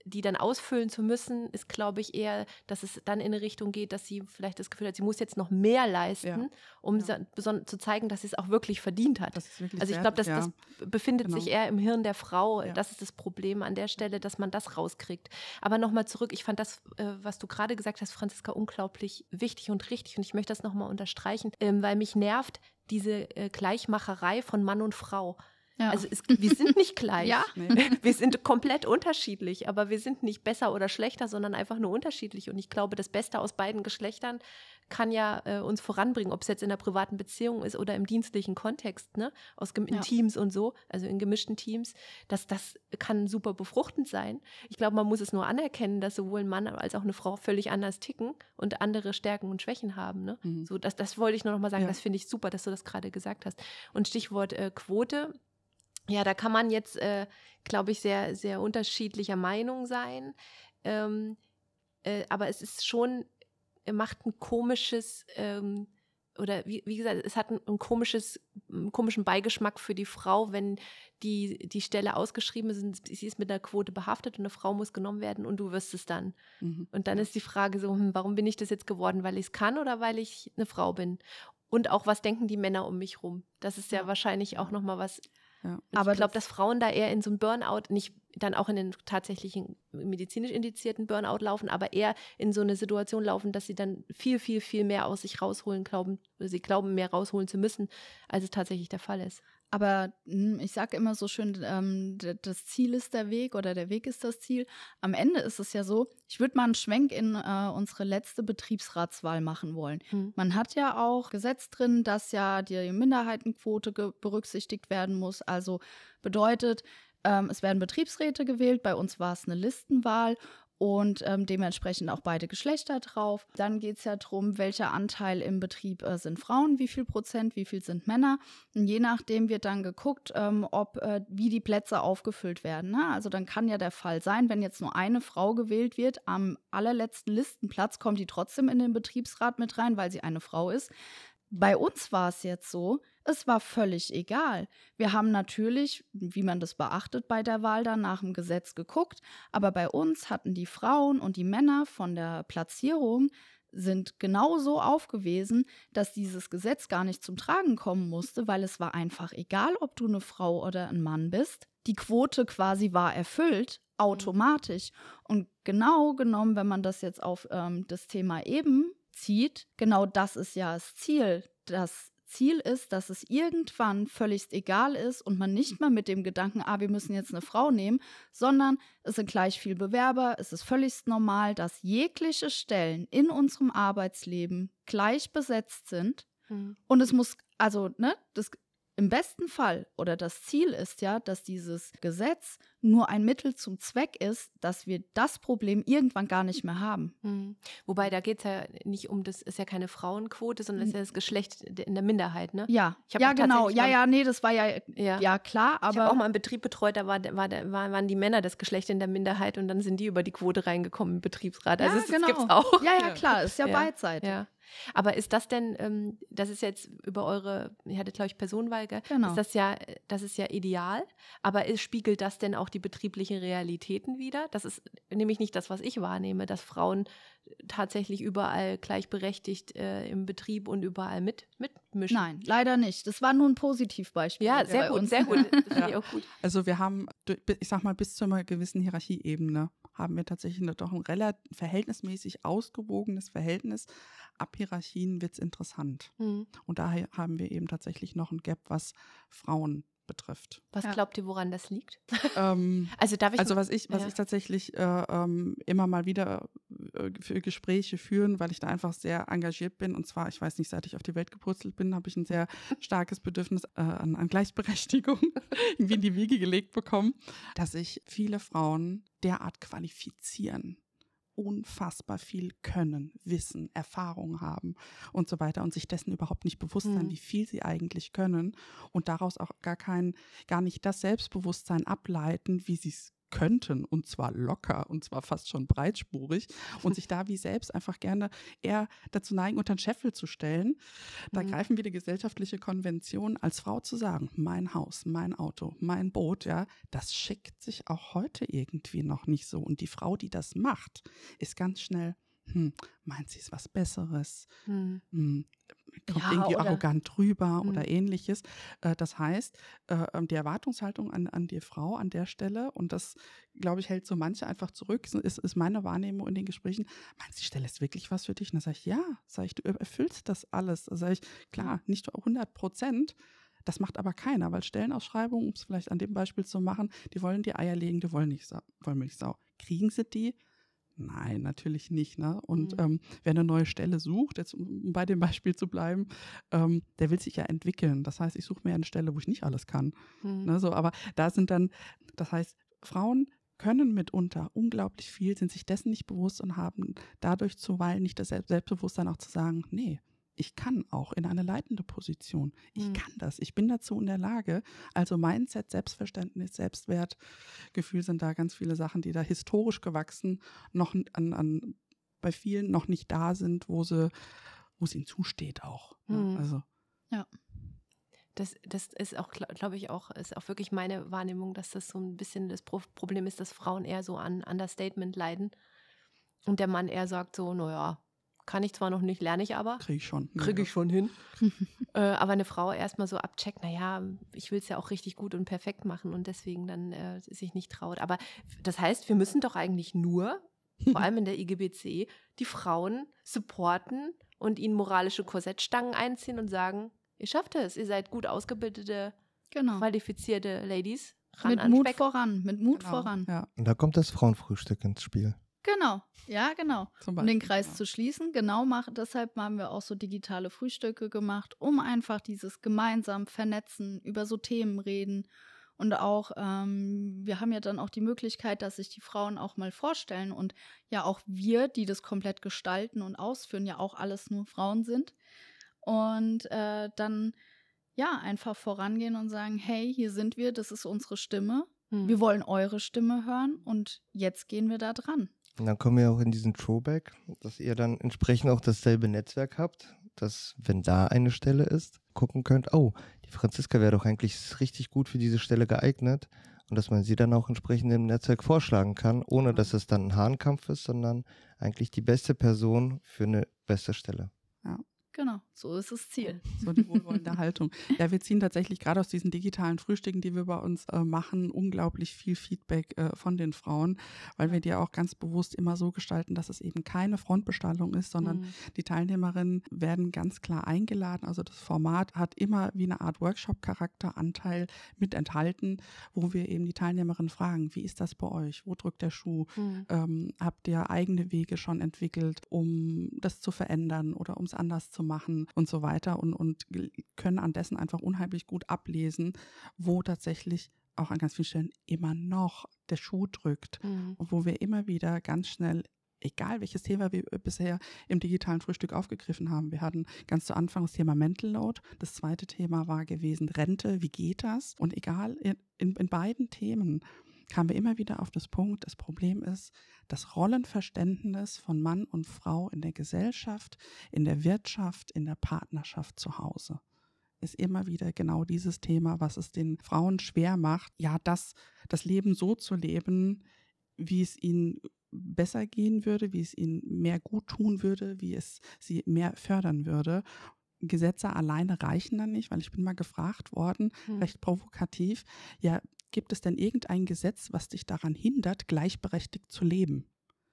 die dann ausfüllen zu müssen, ist, glaube ich, eher, dass es dann in eine Richtung geht, dass sie vielleicht das Gefühl hat, sie muss jetzt noch mehr leisten, ja. um ja. zu zeigen, dass sie es auch wirklich verdient hat. Wirklich also ich glaube, das, ja. das befindet genau. sich eher im Hirn der Frau. Das ist das Problem an der Stelle, dass man das rauskriegt. Aber nochmal zurück, ich fand das, äh, was du gerade gesagt hast, Franziska, unglaublich wichtig und richtig. Und ich möchte das nochmal unterstreichen, ähm, weil mich nervt diese äh, Gleichmacherei von Mann und Frau. Ja. Also es, wir sind nicht gleich. ja. Wir sind komplett unterschiedlich, aber wir sind nicht besser oder schlechter, sondern einfach nur unterschiedlich. Und ich glaube, das Beste aus beiden Geschlechtern kann ja äh, uns voranbringen, ob es jetzt in einer privaten Beziehung ist oder im dienstlichen Kontext, ne? Aus ja. Teams und so, also in gemischten Teams. Das, das kann super befruchtend sein. Ich glaube, man muss es nur anerkennen, dass sowohl ein Mann als auch eine Frau völlig anders ticken und andere Stärken und Schwächen haben. Ne? Mhm. So, das, das wollte ich nur noch mal sagen. Ja. Das finde ich super, dass du das gerade gesagt hast. Und Stichwort äh, Quote ja, da kann man jetzt, äh, glaube ich, sehr, sehr unterschiedlicher Meinung sein. Ähm, äh, aber es ist schon, macht ein komisches, ähm, oder wie, wie, gesagt, es hat ein, ein, komisches, einen komischen Beigeschmack für die Frau, wenn die, die Stelle ausgeschrieben ist, sie ist mit einer Quote behaftet und eine Frau muss genommen werden und du wirst es dann. Mhm. Und dann ist die Frage so, hm, warum bin ich das jetzt geworden? Weil ich es kann oder weil ich eine Frau bin? Und auch, was denken die Männer um mich rum? Das ist ja, ja. wahrscheinlich auch nochmal was ja. Aber ich glaube, dass Frauen da eher in so einem Burnout, nicht dann auch in den tatsächlichen medizinisch indizierten Burnout laufen, aber eher in so eine Situation laufen, dass sie dann viel, viel, viel mehr aus sich rausholen glauben, sie glauben, mehr rausholen zu müssen, als es tatsächlich der Fall ist. Aber hm, ich sage immer so schön, ähm, das Ziel ist der Weg oder der Weg ist das Ziel. Am Ende ist es ja so, ich würde mal einen Schwenk in äh, unsere letzte Betriebsratswahl machen wollen. Hm. Man hat ja auch Gesetz drin, dass ja die Minderheitenquote berücksichtigt werden muss. Also bedeutet, ähm, es werden Betriebsräte gewählt. Bei uns war es eine Listenwahl und ähm, dementsprechend auch beide Geschlechter drauf. Dann geht es ja darum, welcher Anteil im Betrieb äh, sind Frauen, wie viel Prozent, wie viel sind Männer. Und je nachdem wird dann geguckt, ähm, ob äh, wie die Plätze aufgefüllt werden. Ne? Also dann kann ja der Fall sein, wenn jetzt nur eine Frau gewählt wird, am allerletzten Listenplatz kommt die trotzdem in den Betriebsrat mit rein, weil sie eine Frau ist. Bei uns war es jetzt so, es war völlig egal. Wir haben natürlich, wie man das beachtet bei der Wahl, dann nach dem Gesetz geguckt, aber bei uns hatten die Frauen und die Männer von der Platzierung sind genauso aufgewiesen, dass dieses Gesetz gar nicht zum Tragen kommen musste, weil es war einfach egal, ob du eine Frau oder ein Mann bist. Die Quote quasi war erfüllt, automatisch. Und genau genommen, wenn man das jetzt auf ähm, das Thema eben zieht, genau das ist ja das Ziel, dass Ziel ist, dass es irgendwann völlig egal ist und man nicht mal mit dem Gedanken, ah, wir müssen jetzt eine Frau nehmen, sondern es sind gleich viel Bewerber, es ist völlig normal, dass jegliche Stellen in unserem Arbeitsleben gleich besetzt sind. Mhm. Und es muss, also, ne, das im besten Fall oder das Ziel ist ja, dass dieses Gesetz nur ein Mittel zum Zweck ist, dass wir das Problem irgendwann gar nicht mehr haben. Mhm. Wobei da geht es ja nicht um, das ist ja keine Frauenquote, sondern es ist ja das Geschlecht in der Minderheit, ne? Ja, ja genau. Ja, ja, nee, das war ja, ja. ja klar. Aber ich habe auch mal einen Betrieb betreut, da war, war, war, waren die Männer das Geschlecht in der Minderheit und dann sind die über die Quote reingekommen im Betriebsrat. Also ja, das, genau. gibt's auch. Ja, ja, klar, ist ja, ja. beidseitig. Ja. Aber ist das denn, ähm, das ist jetzt über eure, ihr hattet, glaube ich, Personenwahl, genau. ist das ja, das ist ja ideal, aber ist, spiegelt das denn auch die betrieblichen Realitäten wieder? Das ist nämlich nicht das, was ich wahrnehme, dass Frauen tatsächlich überall gleichberechtigt äh, im Betrieb und überall mit, mitmischen. Nein, leider nicht. Das war nur ein Positivbeispiel. Ja, sehr gut, uns. sehr gut. ja. gut. Also wir haben, ich sag mal, bis zu einer gewissen Hierarchieebene haben wir tatsächlich doch ein relativ verhältnismäßig ausgewogenes Verhältnis. Ab Hierarchien wird es interessant. Mhm. Und daher haben wir eben tatsächlich noch ein Gap, was Frauen betrifft. Was ja. glaubt ihr, woran das liegt? Ähm, also darf ich also was ich was ja. ich tatsächlich äh, ähm, immer mal wieder äh, für Gespräche führen, weil ich da einfach sehr engagiert bin und zwar ich weiß nicht, seit ich auf die Welt gepurzelt bin, habe ich ein sehr starkes Bedürfnis äh, an, an Gleichberechtigung irgendwie in die Wiege gelegt bekommen, dass sich viele Frauen derart qualifizieren unfassbar viel können, wissen, Erfahrung haben und so weiter und sich dessen überhaupt nicht bewusst sein, mhm. wie viel sie eigentlich können und daraus auch gar kein, gar nicht das Selbstbewusstsein ableiten, wie sie es könnten und zwar locker und zwar fast schon breitspurig und sich da wie selbst einfach gerne eher dazu neigen, unter den Scheffel zu stellen. Da mhm. greifen wir die gesellschaftliche Konvention, als Frau zu sagen, mein Haus, mein Auto, mein Boot, ja, das schickt sich auch heute irgendwie noch nicht so. Und die Frau, die das macht, ist ganz schnell, hm, meint sie ist was Besseres, hm. Hm, kommt ja, irgendwie oder, arrogant drüber hm. oder ähnliches. Äh, das heißt, äh, ähm, die Erwartungshaltung an, an die Frau an der Stelle, und das, glaube ich, hält so manche einfach zurück, ist, ist meine Wahrnehmung in den Gesprächen, meinst du, die Stelle ist wirklich was für dich? Und dann sage ich, ja, sage ich, du erfüllst das alles. Da sage ich, klar, nicht 100 Prozent, das macht aber keiner, weil Stellenausschreibungen, um es vielleicht an dem Beispiel zu machen, die wollen die Eier legen, die wollen nicht Sau, wollen Milchsau. Kriegen sie die? Nein, natürlich nicht. Ne? Und mhm. ähm, wer eine neue Stelle sucht, jetzt um bei dem Beispiel zu bleiben, ähm, der will sich ja entwickeln. Das heißt, ich suche mir eine Stelle, wo ich nicht alles kann. Mhm. Ne? So, aber da sind dann, das heißt, Frauen können mitunter unglaublich viel, sind sich dessen nicht bewusst und haben dadurch zuweilen nicht das Selbstbewusstsein auch zu sagen, nee, ich kann auch in eine leitende Position. Ich mhm. kann das. Ich bin dazu in der Lage. Also Mindset, Selbstverständnis, Selbstwertgefühl sind da ganz viele Sachen, die da historisch gewachsen noch an, an bei vielen noch nicht da sind, wo sie, wo es ihnen zusteht auch. Mhm. Also. Ja. Das, das ist auch, glaube ich, auch, ist auch wirklich meine Wahrnehmung, dass das so ein bisschen das Problem ist, dass Frauen eher so an Understatement leiden. Und der Mann eher sagt so, naja, kann ich zwar noch nicht, lerne ich aber. Kriege ich schon. Kriege ich schon hin. äh, aber eine Frau erstmal so abcheckt, naja, ich will es ja auch richtig gut und perfekt machen und deswegen dann äh, sich nicht traut. Aber das heißt, wir müssen doch eigentlich nur, vor allem in der IGBC, die Frauen supporten und ihnen moralische Korsettstangen einziehen und sagen, ihr schafft es, ihr seid gut ausgebildete genau. qualifizierte Ladies ran Mit Mut Speck. voran, mit Mut genau. voran. Ja. Und da kommt das Frauenfrühstück ins Spiel. Genau, ja, genau. Um den Kreis ja. zu schließen, genau, mach, deshalb haben wir auch so digitale Frühstücke gemacht, um einfach dieses gemeinsam vernetzen, über so Themen reden. Und auch, ähm, wir haben ja dann auch die Möglichkeit, dass sich die Frauen auch mal vorstellen und ja auch wir, die das komplett gestalten und ausführen, ja auch alles nur Frauen sind. Und äh, dann ja einfach vorangehen und sagen, hey, hier sind wir, das ist unsere Stimme. Wir wollen eure Stimme hören und jetzt gehen wir da dran. Und dann kommen wir auch in diesen Throwback, dass ihr dann entsprechend auch dasselbe Netzwerk habt, dass, wenn da eine Stelle ist, gucken könnt, oh, die Franziska wäre doch eigentlich richtig gut für diese Stelle geeignet. Und dass man sie dann auch entsprechend im Netzwerk vorschlagen kann, ohne dass es dann ein Hahnkampf ist, sondern eigentlich die beste Person für eine beste Stelle. Ja. Genau, so ist das Ziel. So die wohlwollende Haltung. Ja, wir ziehen tatsächlich gerade aus diesen digitalen Frühstücken, die wir bei uns äh, machen, unglaublich viel Feedback äh, von den Frauen, weil wir die auch ganz bewusst immer so gestalten, dass es eben keine Frontbestallung ist, sondern mhm. die Teilnehmerinnen werden ganz klar eingeladen. Also das Format hat immer wie eine Art Workshop-Charakteranteil mit enthalten, wo wir eben die Teilnehmerinnen fragen, wie ist das bei euch? Wo drückt der Schuh? Mhm. Ähm, habt ihr eigene Wege schon entwickelt, um das zu verändern oder um es anders zu machen und so weiter und, und können an dessen einfach unheimlich gut ablesen, wo tatsächlich auch an ganz vielen Stellen immer noch der Schuh drückt mhm. und wo wir immer wieder ganz schnell egal welches Thema wir bisher im digitalen Frühstück aufgegriffen haben. Wir hatten ganz zu Anfang das Thema Mental Load. Das zweite Thema war gewesen Rente. Wie geht das? Und egal in, in beiden Themen kamen wir immer wieder auf das Punkt, das Problem ist, das Rollenverständnis von Mann und Frau in der Gesellschaft, in der Wirtschaft, in der Partnerschaft zu Hause ist immer wieder genau dieses Thema, was es den Frauen schwer macht, ja, das, das Leben so zu leben, wie es ihnen besser gehen würde, wie es ihnen mehr gut tun würde, wie es sie mehr fördern würde. Gesetze alleine reichen dann nicht, weil ich bin mal gefragt worden, hm. recht provokativ, ja, gibt es denn irgendein Gesetz, was dich daran hindert, gleichberechtigt zu leben?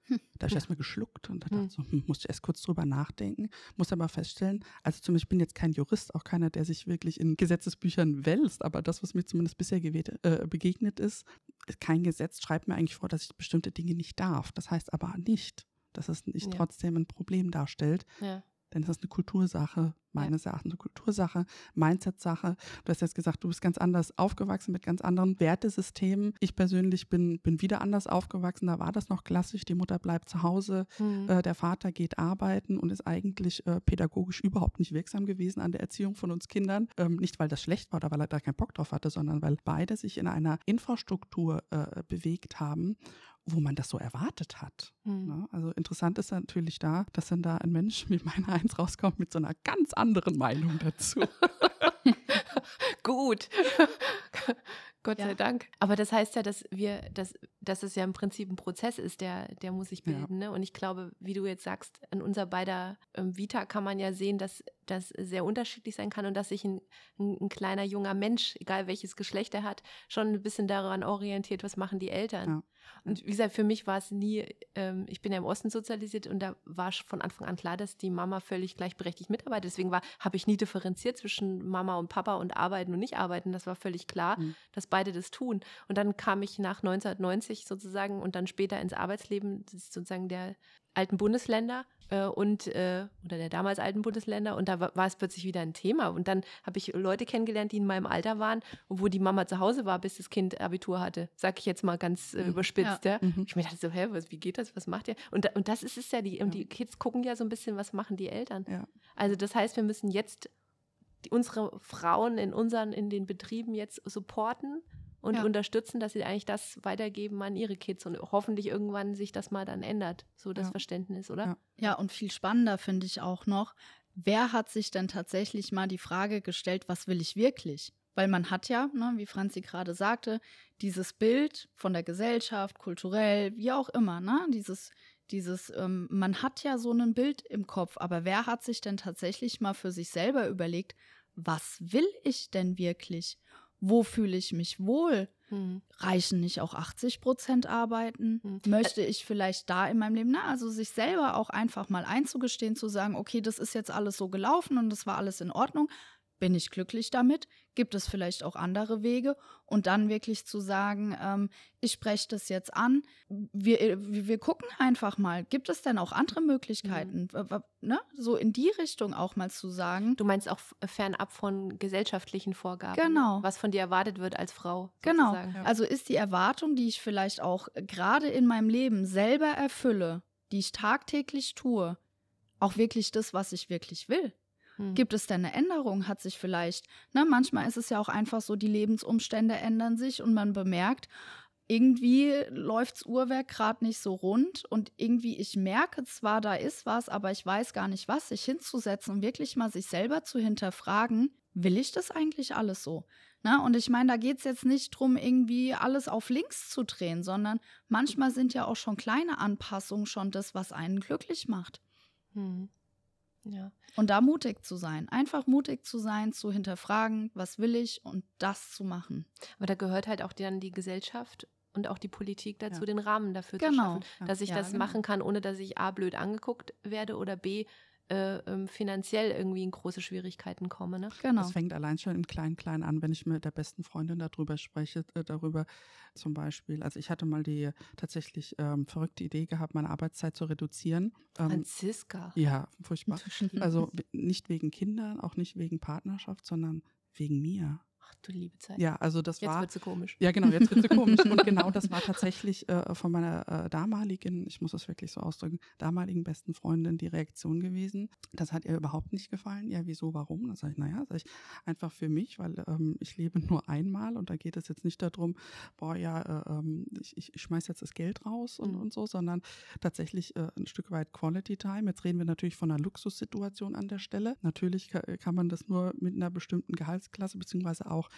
Hm. Da habe ich erstmal geschluckt und da dachte hm. so, hm, musste erst kurz drüber nachdenken, muss aber feststellen, also zumindest ich bin jetzt kein Jurist, auch keiner, der sich wirklich in Gesetzesbüchern wälzt, aber das, was mir zumindest bisher äh, begegnet ist, kein Gesetz schreibt mir eigentlich vor, dass ich bestimmte Dinge nicht darf. Das heißt aber nicht, dass es nicht ja. trotzdem ein Problem darstellt. Ja. Denn es ist eine Kultursache, meines. Erachtens eine Kultursache, Mindset-Sache. Du hast jetzt gesagt, du bist ganz anders aufgewachsen mit ganz anderen Wertesystemen. Ich persönlich bin, bin wieder anders aufgewachsen. Da war das noch klassisch. Die Mutter bleibt zu Hause, mhm. äh, der Vater geht arbeiten und ist eigentlich äh, pädagogisch überhaupt nicht wirksam gewesen an der Erziehung von uns Kindern. Ähm, nicht, weil das schlecht war oder weil er da keinen Bock drauf hatte, sondern weil beide sich in einer Infrastruktur äh, bewegt haben wo man das so erwartet hat. Mhm. Also interessant ist natürlich da, dass dann da ein Mensch wie meiner eins rauskommt mit so einer ganz anderen Meinung dazu. Gut. Gott ja. sei Dank. Aber das heißt ja, dass wir, dass, dass es ja im Prinzip ein Prozess ist, der, der muss sich bilden. Ja. Ne? Und ich glaube, wie du jetzt sagst, in unser beider ähm, Vita kann man ja sehen, dass das sehr unterschiedlich sein kann und dass sich ein, ein, ein, kleiner junger Mensch, egal welches Geschlecht er hat, schon ein bisschen daran orientiert, was machen die Eltern. Ja. Und wie gesagt, für mich war es nie, ähm, ich bin ja im Osten sozialisiert und da war von Anfang an klar, dass die Mama völlig gleichberechtigt mitarbeitet. Deswegen war, habe ich nie differenziert zwischen Mama und Papa und arbeiten und nicht arbeiten. Das war völlig klar, mhm. dass beide das tun. Und dann kam ich nach 1990 sozusagen und dann später ins Arbeitsleben, das ist sozusagen der alten Bundesländer äh, und äh, oder der damals alten Bundesländer und da war, war, es plötzlich wieder ein Thema und dann habe ich Leute kennengelernt, die in meinem Alter waren und wo die Mama zu Hause war, bis das Kind Abitur hatte, sag ich jetzt mal ganz äh, mhm. überspitzt, ja. ja. Mhm. Ich mir dachte so, hä, was, wie geht das, was macht ihr? Und, und das ist es ja, die, ja. und die Kids gucken ja so ein bisschen, was machen die Eltern. Ja. Also das heißt, wir müssen jetzt die, unsere Frauen in unseren, in den Betrieben jetzt supporten und ja. unterstützen, dass sie eigentlich das weitergeben an ihre Kids und hoffentlich irgendwann sich das mal dann ändert, so das ja. Verständnis, oder? Ja. ja, und viel spannender finde ich auch noch, wer hat sich denn tatsächlich mal die Frage gestellt, was will ich wirklich? Weil man hat ja, ne, wie Franzi gerade sagte, dieses Bild von der Gesellschaft, kulturell, wie auch immer, ne, dieses, dieses, ähm, man hat ja so ein Bild im Kopf, aber wer hat sich denn tatsächlich mal für sich selber überlegt, was will ich denn wirklich? Wo fühle ich mich wohl? Hm. Reichen nicht auch 80 Prozent arbeiten? Hm. Möchte ich vielleicht da in meinem Leben, na, also sich selber auch einfach mal einzugestehen, zu sagen, okay, das ist jetzt alles so gelaufen und das war alles in Ordnung. Bin ich glücklich damit? Gibt es vielleicht auch andere Wege? Und dann wirklich zu sagen, ähm, ich spreche das jetzt an. Wir, äh, wir gucken einfach mal, gibt es denn auch andere Möglichkeiten? Mhm. Ne? So in die Richtung auch mal zu sagen. Du meinst auch fernab von gesellschaftlichen Vorgaben. Genau. Was von dir erwartet wird als Frau. Genau. Ja. Also ist die Erwartung, die ich vielleicht auch gerade in meinem Leben selber erfülle, die ich tagtäglich tue, auch wirklich das, was ich wirklich will? Hm. Gibt es denn eine Änderung? Hat sich vielleicht, ne, manchmal ist es ja auch einfach so, die Lebensumstände ändern sich und man bemerkt, irgendwie läuft's Uhrwerk gerade nicht so rund und irgendwie ich merke zwar, da ist was, aber ich weiß gar nicht was, sich hinzusetzen und wirklich mal sich selber zu hinterfragen, will ich das eigentlich alles so? Na, und ich meine, da geht es jetzt nicht darum, irgendwie alles auf links zu drehen, sondern manchmal sind ja auch schon kleine Anpassungen schon das, was einen glücklich macht. Hm. Ja. Und da mutig zu sein, einfach mutig zu sein, zu hinterfragen, was will ich und das zu machen. Aber da gehört halt auch dann die Gesellschaft und auch die Politik dazu, ja. den Rahmen dafür genau. zu schaffen, dass ich ja, das genau. machen kann, ohne dass ich A blöd angeguckt werde oder B äh, ähm, finanziell irgendwie in große Schwierigkeiten komme. Ne? Genau. Das fängt allein schon im Klein-Klein an, wenn ich mit der besten Freundin darüber spreche, äh, darüber zum Beispiel. Also ich hatte mal die tatsächlich ähm, verrückte Idee gehabt, meine Arbeitszeit zu reduzieren. Ähm, Franziska. Ja, furchtbar. also nicht wegen Kindern, auch nicht wegen Partnerschaft, sondern wegen mir. Ach du liebe Zeit. Ja, also das jetzt war. Jetzt wird sie komisch. Ja, genau, jetzt wird sie komisch. Und genau das war tatsächlich äh, von meiner äh, damaligen, ich muss es wirklich so ausdrücken, damaligen besten Freundin die Reaktion gewesen. Das hat ihr überhaupt nicht gefallen. Ja, wieso, warum? Dann sage ich, naja, sag ich, einfach für mich, weil ähm, ich lebe nur einmal und da geht es jetzt nicht darum, boah, ja, äh, ähm, ich, ich, ich schmeiß jetzt das Geld raus und, mhm. und so, sondern tatsächlich äh, ein Stück weit Quality Time. Jetzt reden wir natürlich von einer Luxussituation an der Stelle. Natürlich kann, kann man das nur mit einer bestimmten Gehaltsklasse beziehungsweise auch auch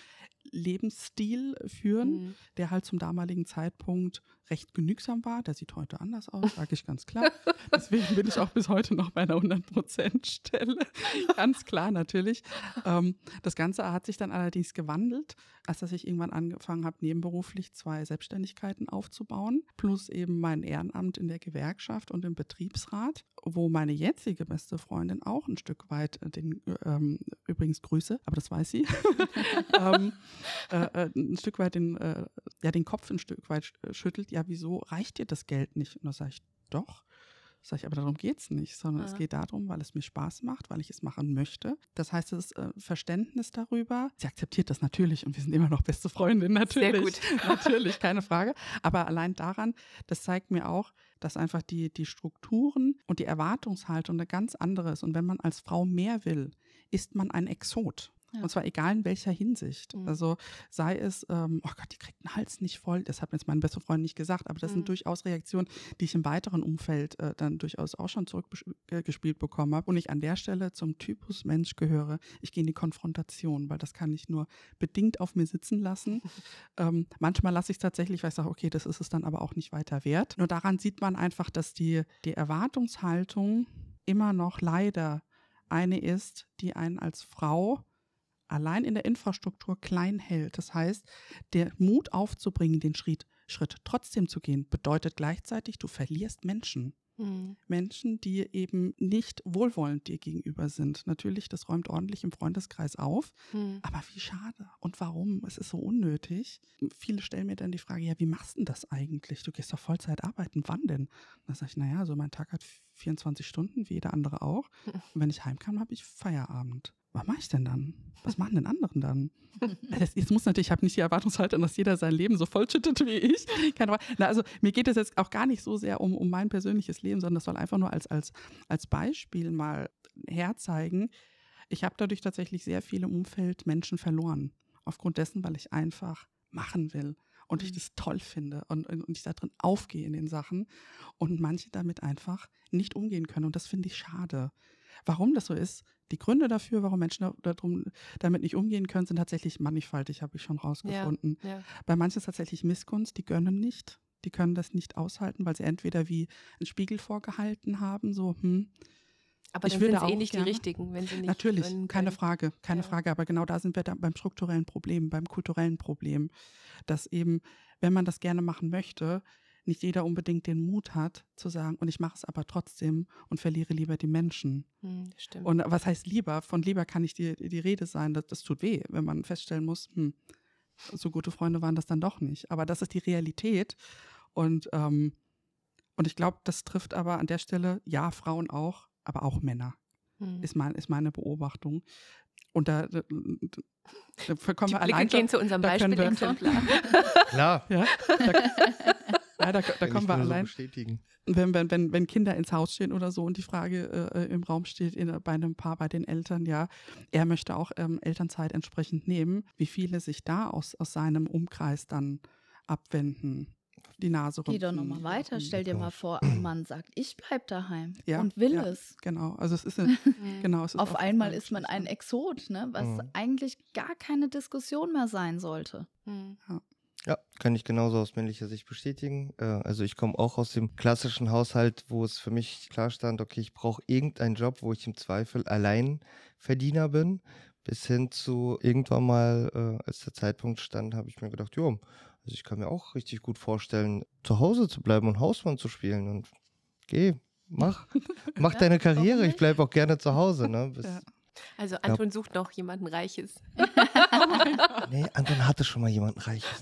Lebensstil führen, mhm. der halt zum damaligen Zeitpunkt recht genügsam war. Der sieht heute anders aus, sage ich ganz klar. Deswegen bin ich auch bis heute noch bei einer 100%-Stelle. ganz klar natürlich. Ähm, das Ganze hat sich dann allerdings gewandelt, als dass ich irgendwann angefangen habe, nebenberuflich zwei Selbstständigkeiten aufzubauen, plus eben mein Ehrenamt in der Gewerkschaft und im Betriebsrat, wo meine jetzige beste Freundin auch ein Stück weit den, ähm, übrigens Grüße, aber das weiß sie, ähm, äh, äh, ein Stück weit den, äh, ja, den Kopf ein Stück weit schüttelt, ja, wieso reicht dir das Geld nicht? Und da sage ich, doch. Sag ich, aber darum geht es nicht, sondern ja. es geht darum, weil es mir Spaß macht, weil ich es machen möchte. Das heißt, das äh, Verständnis darüber, sie akzeptiert das natürlich und wir sind immer noch beste Freundinnen, natürlich. Sehr gut. natürlich, keine Frage. Aber allein daran, das zeigt mir auch, dass einfach die, die Strukturen und die Erwartungshaltung eine ganz andere ist. Und wenn man als Frau mehr will, ist man ein Exot. Ja. Und zwar egal in welcher Hinsicht. Mhm. Also sei es, ähm, oh Gott, die kriegt den Hals nicht voll. Das hat mir jetzt meine beste Freundin nicht gesagt, aber das mhm. sind durchaus Reaktionen, die ich im weiteren Umfeld äh, dann durchaus auch schon zurückgespielt bekommen habe. Und ich an der Stelle zum Typus Mensch gehöre. Ich gehe in die Konfrontation, weil das kann ich nur bedingt auf mir sitzen lassen. ähm, manchmal lasse ich es tatsächlich, weil ich sage, okay, das ist es dann aber auch nicht weiter wert. Nur daran sieht man einfach, dass die, die Erwartungshaltung immer noch leider eine ist, die einen als Frau allein in der Infrastruktur klein hält. Das heißt, der Mut aufzubringen, den Schritt, Schritt trotzdem zu gehen, bedeutet gleichzeitig, du verlierst Menschen. Mhm. Menschen, die eben nicht wohlwollend dir gegenüber sind. Natürlich, das räumt ordentlich im Freundeskreis auf, mhm. aber wie schade. Und warum? Es ist so unnötig. Viele stellen mir dann die Frage, ja, wie machst du denn das eigentlich? Du gehst doch Vollzeit arbeiten, wann denn? Da sage ich, naja, so mein Tag hat 24 Stunden, wie jeder andere auch. Und wenn ich heimkam, habe ich Feierabend was mache ich denn dann? Was machen denn anderen dann? Jetzt muss natürlich, ich habe nicht die Erwartungshaltung, dass jeder sein Leben so vollschüttet wie ich. Keine Na, also mir geht es jetzt auch gar nicht so sehr um, um mein persönliches Leben, sondern das soll einfach nur als, als, als Beispiel mal herzeigen. Ich habe dadurch tatsächlich sehr viele im Umfeld Menschen verloren. Aufgrund dessen, weil ich einfach machen will und ich mhm. das toll finde und, und ich da drin aufgehe in den Sachen und manche damit einfach nicht umgehen können. Und das finde ich schade. Warum das so ist, die Gründe dafür, warum Menschen darum, damit nicht umgehen können, sind tatsächlich mannigfaltig, habe ich schon rausgefunden. Ja, ja. Bei manchen ist tatsächlich Missgunst, die gönnen nicht, die können das nicht aushalten, weil sie entweder wie einen Spiegel vorgehalten haben, so, hm, aber ich dann sind eh nicht gerne. die richtigen, wenn sie nicht Natürlich, keine Frage, keine ja. Frage. Aber genau da sind wir dann beim strukturellen Problem, beim kulturellen Problem, dass eben, wenn man das gerne machen möchte, nicht jeder unbedingt den Mut hat zu sagen, und ich mache es aber trotzdem und verliere lieber die Menschen. Hm, stimmt. Und was heißt lieber? Von lieber kann nicht die, die Rede sein. Das, das tut weh, wenn man feststellen muss, hm, so gute Freunde waren das dann doch nicht. Aber das ist die Realität. Und, ähm, und ich glaube, das trifft aber an der Stelle, ja, Frauen auch, aber auch Männer, Hm. ist, mein, ist meine Beobachtung. Und da, da, da kommen Die wir Blicke allein gehen zu unserem da können wir-. Klar. Ja, da, ja, da, da kommen wir so allein. bestätigen. wenn, wenn, wenn, wenn Kinder ins Haus stehen oder so und die Frage äh, im Raum steht in, bei einem Paar, bei den Eltern, ja, er möchte auch ähm, Elternzeit entsprechend nehmen, wie viele sich da aus, aus seinem Umkreis dann abwenden, die Nase Geh doch rümpfen. nochmal weiter. Stell dir mal vor, ein Mann sagt, ich bleib daheim Ja, und will ja. es. Genau, also es ist, eine, genau, es ist Auf einmal ist man ein. Exot, ne? was Mhm. eigentlich gar keine Diskussion mehr sein sollte. Hm. Ja, kann ich genauso aus männlicher Sicht bestätigen. Äh, Also ich komme auch aus dem klassischen Haushalt, wo es für mich klar stand, okay, ich brauche irgendeinen Job, wo ich im Zweifel Alleinverdiener bin. Bis hin zu irgendwann mal, äh, als der Zeitpunkt stand, habe ich mir gedacht, jo, also ich kann mir auch richtig gut vorstellen, zu Hause zu bleiben und Hausmann zu spielen. Und geh, mach, mach Ja, deine Karriere. Ich bleibe auch gerne zu Hause. Ne? Bis, Ja. Also Anton sucht noch jemanden Reiches. Nee, Anton hatte schon mal jemanden Reiches.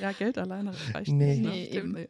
Ja, Geld alleine reicht Nee. nicht. Ne? Nee, nee.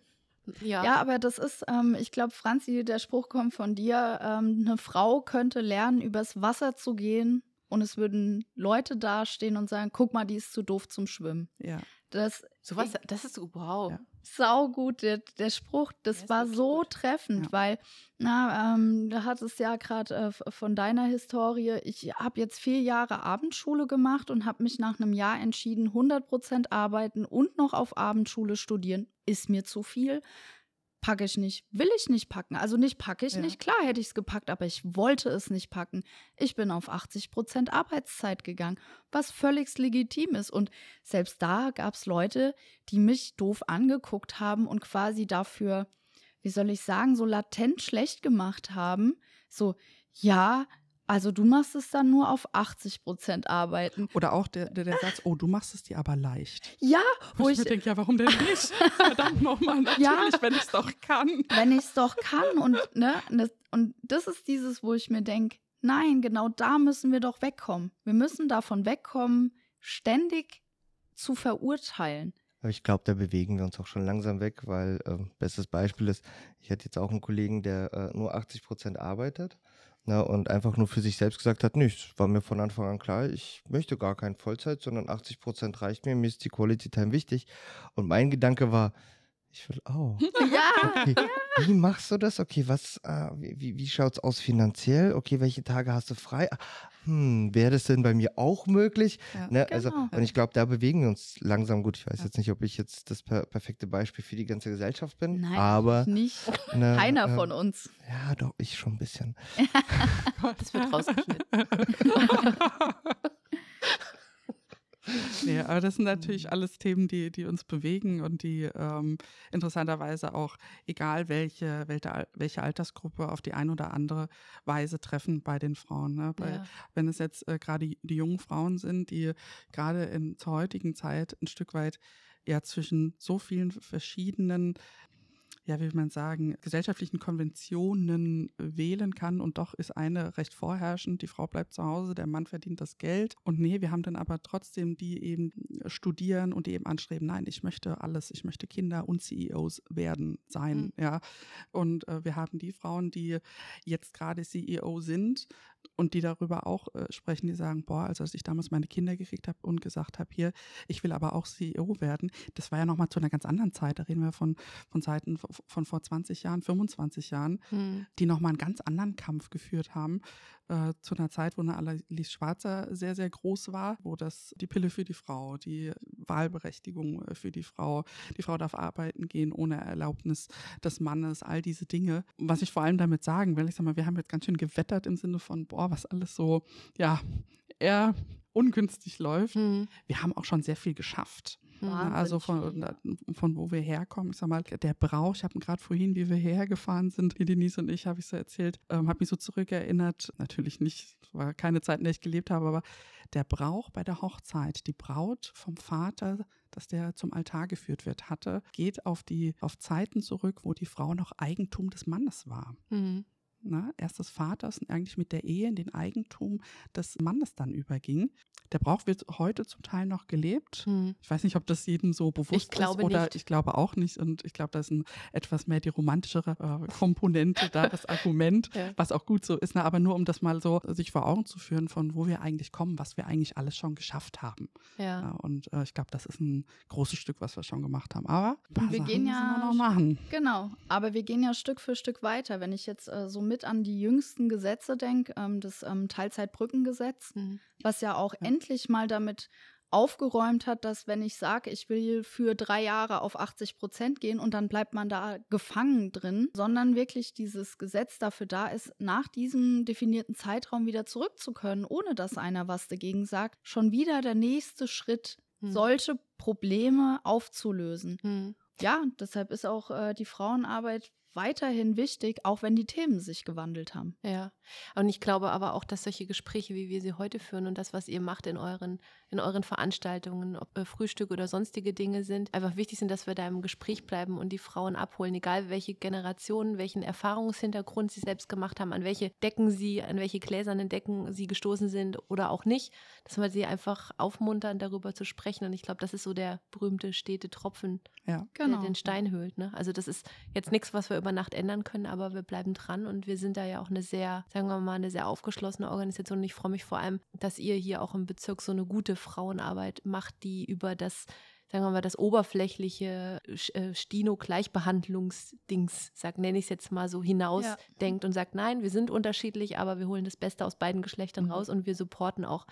Ja. Ja, aber das ist, ähm, ich glaube, Franzi, der Spruch kommt von dir, ähm, eine Frau könnte lernen, übers Wasser zu gehen und es würden Leute dastehen und sagen, guck mal, die ist zu doof zum Schwimmen. Ja. Das Sowas, das ist wow. Ja. saugut, der, der Spruch, das ist war so gut. treffend, Ja. weil, na, ähm, da hat es ja gerade äh, von deiner Historie, ich habe jetzt vier Jahre Abendschule gemacht und habe mich nach einem Jahr entschieden, 100% arbeiten und noch auf Abendschule studieren, ist mir zu viel. Packe ich nicht, will ich nicht packen. Also nicht packe ich Ja. nicht. Klar hätte ich es gepackt, aber ich wollte es nicht packen. Ich bin auf 80% Arbeitszeit gegangen, was völlig legitim ist. Und selbst da gab es Leute, die mich doof angeguckt haben und quasi dafür, wie soll ich sagen, so latent schlecht gemacht haben. So, ja, also du machst es dann nur auf 80 Prozent arbeiten. Oder auch der, der, der Satz, oh, du machst es dir aber leicht. Ja, Wo, wo ich, ich, mir denke, ja, warum denn nicht? Verdammt nochmal, natürlich, Ja. wenn ich es doch kann. wenn ich es doch kann und ne, das, und das ist dieses, wo ich mir denke, nein, genau da müssen wir doch wegkommen. Wir müssen davon wegkommen, ständig zu verurteilen. Aber ich glaube, da bewegen wir uns auch schon langsam weg, weil ähm, bestes Beispiel ist, ich hatte jetzt auch einen Kollegen, der äh, nur 80 Prozent arbeitet ne, und einfach nur für sich selbst gesagt hat, nö, war mir von Anfang an klar, ich möchte gar kein Vollzeit, sondern 80 Prozent reicht mir, mir ist die Quality Time wichtig. Und mein Gedanke war, ich will auch. Ja, Okay, wie machst du das? Okay, was, äh, wie, wie, es aus finanziell? Okay, welche Tage hast du frei? Ah, Hm, wäre das denn bei mir auch möglich? Ja. Ne? Also, Genau. und ich glaube, da bewegen wir uns langsam gut. Ich weiß jetzt nicht, ob ich jetzt das per perfekte Beispiel für die ganze Gesellschaft bin, nein, aber nicht. ne, Keiner ähm, von uns. Ja, doch, ich schon ein bisschen. Das wird rausgeschnitten. Nee, aber das sind natürlich alles Themen, die, die uns bewegen und die ähm, interessanterweise auch, egal welche, welche, Al- welche Altersgruppe, auf die eine oder andere Weise treffen bei den Frauen. Ne? Bei, Ja. Wenn es jetzt äh, gerade die, die jungen Frauen sind, die gerade in zur heutigen Zeit ein Stück weit ja zwischen so vielen verschiedenen ja, wie will man sagen, gesellschaftlichen Konventionen wählen kann und doch ist eine recht vorherrschend, die Frau bleibt zu Hause, der Mann verdient das Geld und nee, wir haben dann aber trotzdem die eben studieren und die eben anstreben, nein, ich möchte alles, ich möchte Kinder und CEOs werden, sein, Mhm. ja. Und äh, wir haben die Frauen, die jetzt gerade CEO sind und die darüber auch äh, sprechen, die sagen, boah, also als ich damals meine Kinder gekriegt habe und gesagt habe, hier, ich will aber auch CEO werden, das war ja nochmal zu einer ganz anderen Zeit, da reden wir von, von Zeiten v- von vor 20 Jahren, 25 Jahren, Hm. die nochmal einen ganz anderen Kampf geführt haben, äh, zu einer Zeit, wo eine Alice Schwarzer sehr, sehr groß war, wo das die Pille für die Frau, die Wahlberechtigung äh, für die Frau, die Frau darf arbeiten gehen ohne Erlaubnis des Mannes, all diese Dinge. Was ich vor allem damit sagen will, ich sag mal, wir haben jetzt ganz schön gewettert im Sinne von, boah, was alles so, ja, eher ungünstig läuft. Hm. Wir haben auch schon sehr viel geschafft. Wahnsinnig also von, von wo wir herkommen. Ich sag mal, der Brauch, ich habe gerade vorhin, wie wir hergefahren sind, die Denise und ich, habe ich so erzählt, ähm, habe mich so zurückerinnert. Natürlich nicht, war keine Zeit, in der ich gelebt habe, aber der Brauch bei der Hochzeit, die Braut vom Vater, dass der zum Altar geführt wird, hatte, geht auf die auf Zeiten zurück, wo die Frau noch Eigentum des Mannes war. Mhm. Na, erst des Vaters und eigentlich mit der Ehe in den Eigentum des Mannes dann überging. Der Brauch wird heute zum Teil noch gelebt. Hm. Ich weiß nicht, ob das jedem so bewusst ich ist oder nicht. ich glaube auch nicht. Und ich glaube, da ist ein, etwas mehr die romantischere äh, Komponente da, das Argument, ja. was auch gut so ist. Na, aber nur um das mal so sich vor Augen zu führen, von wo wir eigentlich kommen, was wir eigentlich alles schon geschafft haben. Ja. ja und äh, ich glaube, das ist ein großes Stück, was wir schon gemacht haben. Aber wir Sachen gehen ja wir noch machen. Genau, aber wir gehen ja Stück für Stück weiter. Wenn ich jetzt äh, so mit an die jüngsten Gesetze denke, ähm, das ähm, Teilzeitbrückengesetz, mhm. was ja auch ja. endlich mal damit aufgeräumt hat, dass wenn ich sage, ich will für drei Jahre auf 80 Prozent gehen und dann bleibt man da gefangen drin, sondern wirklich dieses Gesetz dafür da ist, nach diesem definierten Zeitraum wieder zurück zu können, ohne dass einer was dagegen sagt, schon wieder der nächste Schritt, hm. solche Probleme aufzulösen. Hm. Ja, deshalb ist auch äh, die Frauenarbeit weiterhin wichtig, auch wenn die Themen sich gewandelt haben. Ja, und ich glaube aber auch, dass solche Gespräche, wie wir sie heute führen und das, was ihr macht in euren, in euren Veranstaltungen, ob äh, Frühstück oder sonstige Dinge sind, einfach wichtig sind, dass wir da im Gespräch bleiben und die Frauen abholen, egal welche Generationen, welchen Erfahrungshintergrund sie selbst gemacht haben, an welche Decken sie, an welche gläsernen Decken sie gestoßen sind oder auch nicht, dass wir sie einfach aufmuntern, darüber zu sprechen. Und ich glaube, das ist so der berühmte stete Tropfen, ja. genau. der den Stein höhlt. Ne? Also das ist jetzt nichts, was wir über Nacht ändern können, aber wir bleiben dran und wir sind da ja auch eine sehr, sagen wir mal, eine sehr aufgeschlossene Organisation. Und ich freue mich vor allem, dass ihr hier auch im Bezirk so eine gute Frauenarbeit macht, die über das sagen wir mal, das oberflächliche äh, Stino-Gleichbehandlungsdings, sag, nenne ich es jetzt mal so, hinaus ja. denkt und sagt, nein, wir sind unterschiedlich, aber wir holen das Beste aus beiden Geschlechtern mhm. raus und wir supporten auch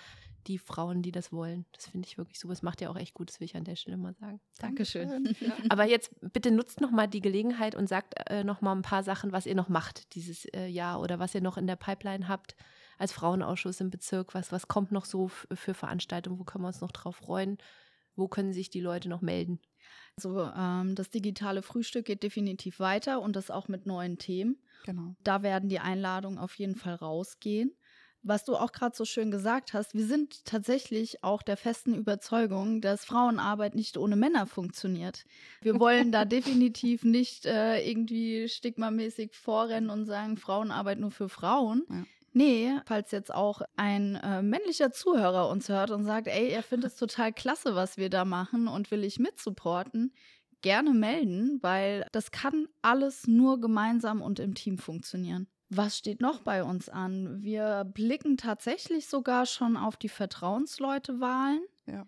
die Frauen, die das wollen. Das finde ich wirklich so. Das macht ja auch echt gut, das will ich an der Stelle mal sagen. Dankeschön. Aber jetzt bitte nutzt noch mal die Gelegenheit und sagt äh, noch mal ein paar Sachen, was ihr noch macht dieses äh, Jahr oder was ihr noch in der Pipeline habt als Frauenausschuss im Bezirk. Was, was kommt noch so für Veranstaltungen? Wo können wir uns noch drauf freuen? Wo können sich die Leute noch melden? Also ähm, das digitale Frühstück geht definitiv weiter und das auch mit neuen Themen. Genau. Da werden die Einladungen auf jeden Fall rausgehen was du auch gerade so schön gesagt hast, wir sind tatsächlich auch der festen Überzeugung, dass Frauenarbeit nicht ohne Männer funktioniert. Wir wollen da definitiv nicht äh, irgendwie stigmamäßig vorrennen und sagen, Frauenarbeit nur für Frauen. Ja. Nee, falls jetzt auch ein äh, männlicher Zuhörer uns hört und sagt, ey, er findet es total klasse, was wir da machen und will ich mitsupporten, gerne melden, weil das kann alles nur gemeinsam und im Team funktionieren. Was steht noch bei uns an? Wir blicken tatsächlich sogar schon auf die Vertrauensleute-Wahlen. Ja.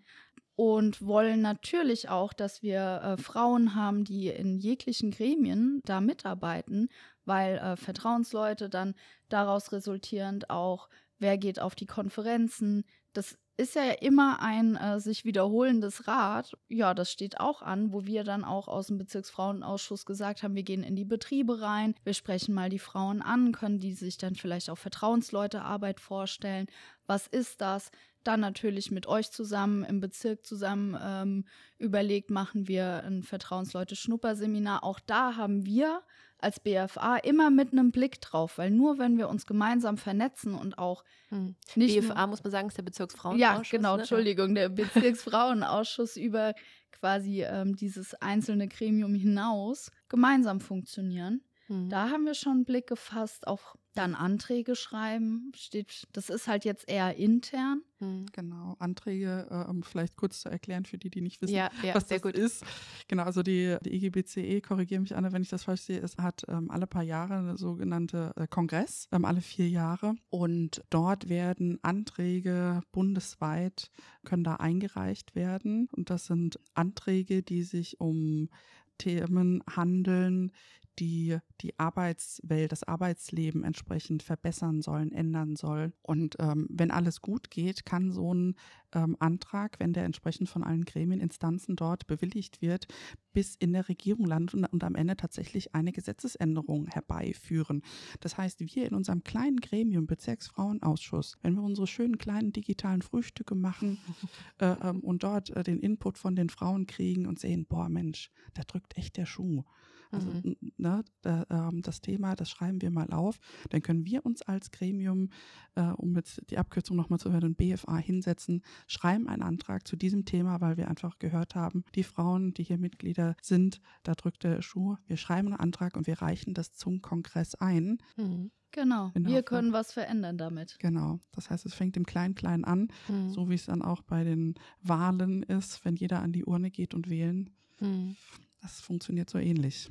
Und wollen natürlich auch, dass wir äh, Frauen haben, die in jeglichen Gremien da mitarbeiten, weil äh, Vertrauensleute dann daraus resultierend auch, wer geht auf die Konferenzen. Das ist ja immer ein äh, sich wiederholendes Rad. Ja, das steht auch an, wo wir dann auch aus dem Bezirksfrauenausschuss gesagt haben, wir gehen in die Betriebe rein, wir sprechen mal die Frauen an, können die sich dann vielleicht auch Vertrauensleute Arbeit vorstellen. Was ist das? Dann natürlich mit euch zusammen im Bezirk zusammen ähm, überlegt, machen wir ein Vertrauensleute-Schnupperseminar. Auch da haben wir als BFA immer mit einem Blick drauf, weil nur wenn wir uns gemeinsam vernetzen und auch hm. nicht. BFA muss man sagen, ist der Bezirksfrauenausschuss. Ja, genau, ne? Entschuldigung, der Bezirksfrauenausschuss über quasi ähm, dieses einzelne Gremium hinaus gemeinsam funktionieren. Hm. Da haben wir schon einen Blick gefasst, auch dann Anträge schreiben, steht, das ist halt jetzt eher intern. Hm. Genau, Anträge, äh, um vielleicht kurz zu erklären für die, die nicht wissen, ja, ja, was das gut. ist. Genau, also die, die EGBCE, korrigiere mich Anne, wenn ich das falsch sehe, es hat ähm, alle paar Jahre eine sogenannte äh, Kongress, ähm, alle vier Jahre. Und dort werden Anträge bundesweit, können da eingereicht werden. Und das sind Anträge, die sich um Themen handeln, die die Arbeitswelt, das Arbeitsleben entsprechend verbessern sollen, ändern sollen. Und ähm, wenn alles gut geht, kann so ein ähm, Antrag, wenn der entsprechend von allen Gremien, Instanzen dort bewilligt wird, bis in der Regierung landet und, und am Ende tatsächlich eine Gesetzesänderung herbeiführen. Das heißt, wir in unserem kleinen Gremium, Bezirksfrauenausschuss, wenn wir unsere schönen kleinen digitalen Frühstücke machen äh, ähm, und dort äh, den Input von den Frauen kriegen und sehen, boah Mensch, da drückt echt der Schuh. Also Mhm. ne, da, ähm, das Thema, das schreiben wir mal auf. Dann können wir uns als Gremium, äh, um jetzt die Abkürzung nochmal zu hören, BFA hinsetzen, schreiben einen Antrag zu diesem Thema, weil wir einfach gehört haben, die Frauen, die hier Mitglieder sind, da drückt der Schuh. Wir schreiben einen Antrag und wir reichen das zum Kongress ein. Mhm. Genau. Wir Hoffnung. können was verändern damit. Genau. Das heißt, es fängt im Klein-Klein an, Mhm. so wie es dann auch bei den Wahlen ist, wenn jeder an die Urne geht und wählen. Mhm. Das funktioniert so ähnlich.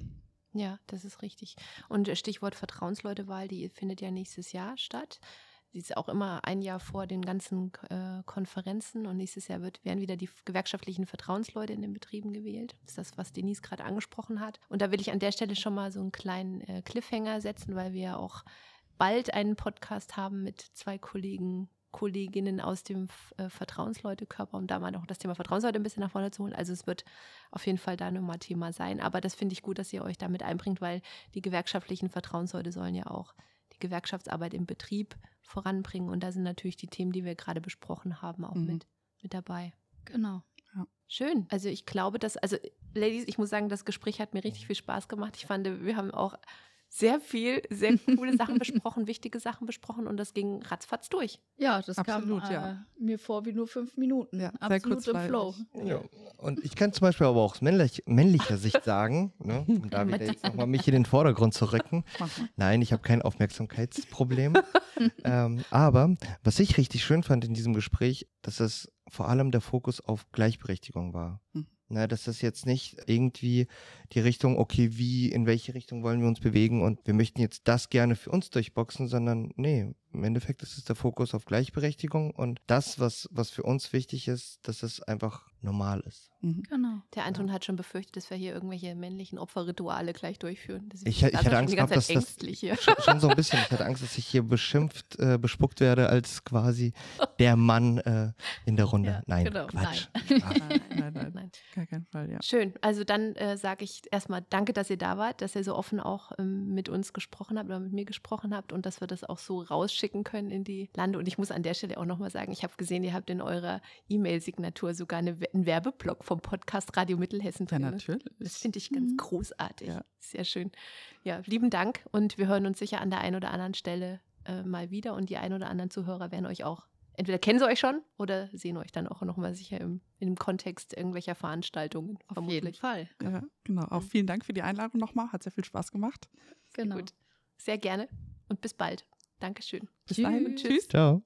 Ja, das ist richtig. Und äh, Stichwort Vertrauensleutewahl, die findet ja nächstes Jahr statt. Die ist auch immer ein Jahr vor den ganzen äh, Konferenzen und nächstes Jahr wird, werden wieder die gewerkschaftlichen Vertrauensleute in den Betrieben gewählt. Das ist das, was Denise gerade angesprochen hat. Und da will ich an der Stelle schon mal so einen kleinen äh, Cliffhanger setzen, weil wir ja auch bald einen Podcast haben mit zwei Kollegen, Kolleginnen aus dem äh, Vertrauensleutekörper, um da mal noch das Thema Vertrauensleute ein bisschen nach vorne zu holen. Also es wird auf jeden Fall da nochmal Thema sein. Aber das finde ich gut, dass ihr euch damit einbringt, weil die gewerkschaftlichen Vertrauensleute sollen ja auch die Gewerkschaftsarbeit im Betrieb voranbringen. Und da sind natürlich die Themen, die wir gerade besprochen haben, auch Mhm. mit, mit dabei. Genau. Schön. Also ich glaube, dass, also Ladies, ich muss sagen, das Gespräch hat mir richtig viel Spaß gemacht. Ich fand, wir haben auch sehr viel, sehr coole Sachen besprochen, wichtige Sachen besprochen und das ging ratzfatz durch. Ja, das Absolut, kam äh, ja. mir vor wie nur fünf Minuten. Ja, sehr Absolut im. Flow. Ja. Und ich kann zum Beispiel aber auch aus männlich, männlicher Sicht sagen, ne, um da wieder jetzt nochmal mich in den Vordergrund zu rücken. Nein, ich habe kein Aufmerksamkeitsproblem. ähm, aber was ich richtig schön fand in diesem Gespräch, dass es vor allem der Fokus auf Gleichberechtigung war. Mhm. Dass das jetzt nicht irgendwie die Richtung, okay, wie, in welche Richtung wollen wir uns bewegen und wir möchten jetzt das gerne für uns durchboxen, sondern nee, im Endeffekt ist es der Fokus auf Gleichberechtigung und das, was, was für uns wichtig ist, dass es einfach normal ist. Mhm. Genau. Der Anton hat schon befürchtet, dass wir hier irgendwelche männlichen Opferrituale gleich durchführen. Deswegen Ich, ich er hatte schon Angst die ganze gehabt, dass Zeit das ängstlich hier. schon, schon so ein bisschen, ich hatte Angst, dass ich hier beschimpft, äh, bespuckt werde als quasi der Mann äh, in der Runde. Ja, Nein, genau. Quatsch. Nein, nein, nein, nein, Nein. gar keinen Fall, ja. Schön. Also dann äh, sage ich erstmal danke, dass ihr da wart, dass ihr so offen auch ähm, mit uns gesprochen habt oder mit mir gesprochen habt und dass wir das auch so rausschicken können in die Lande. Und ich muss an der Stelle auch nochmal sagen, ich habe gesehen, ihr habt in eurer E-Mail-Signatur sogar eine, einen Werbeblock vom Podcast Radio Mittelhessen Ja, drin. natürlich. Das finde ich ganz Mhm. großartig. Ja. Sehr schön. Ja, lieben Dank und wir hören uns sicher an der einen oder anderen Stelle äh, mal wieder und die ein oder anderen Zuhörer werden euch auch, entweder kennen sie euch schon oder sehen euch dann auch nochmal sicher im, dem Kontext irgendwelcher Veranstaltungen. Auf jeden Fall. Ja, genau. Auch vielen Dank für die Einladung nochmal. Hat sehr viel Spaß gemacht. Genau. Gut. Sehr gerne und bis bald. Dankeschön. Bis Tschüss. dahin. Tschüss. Ciao.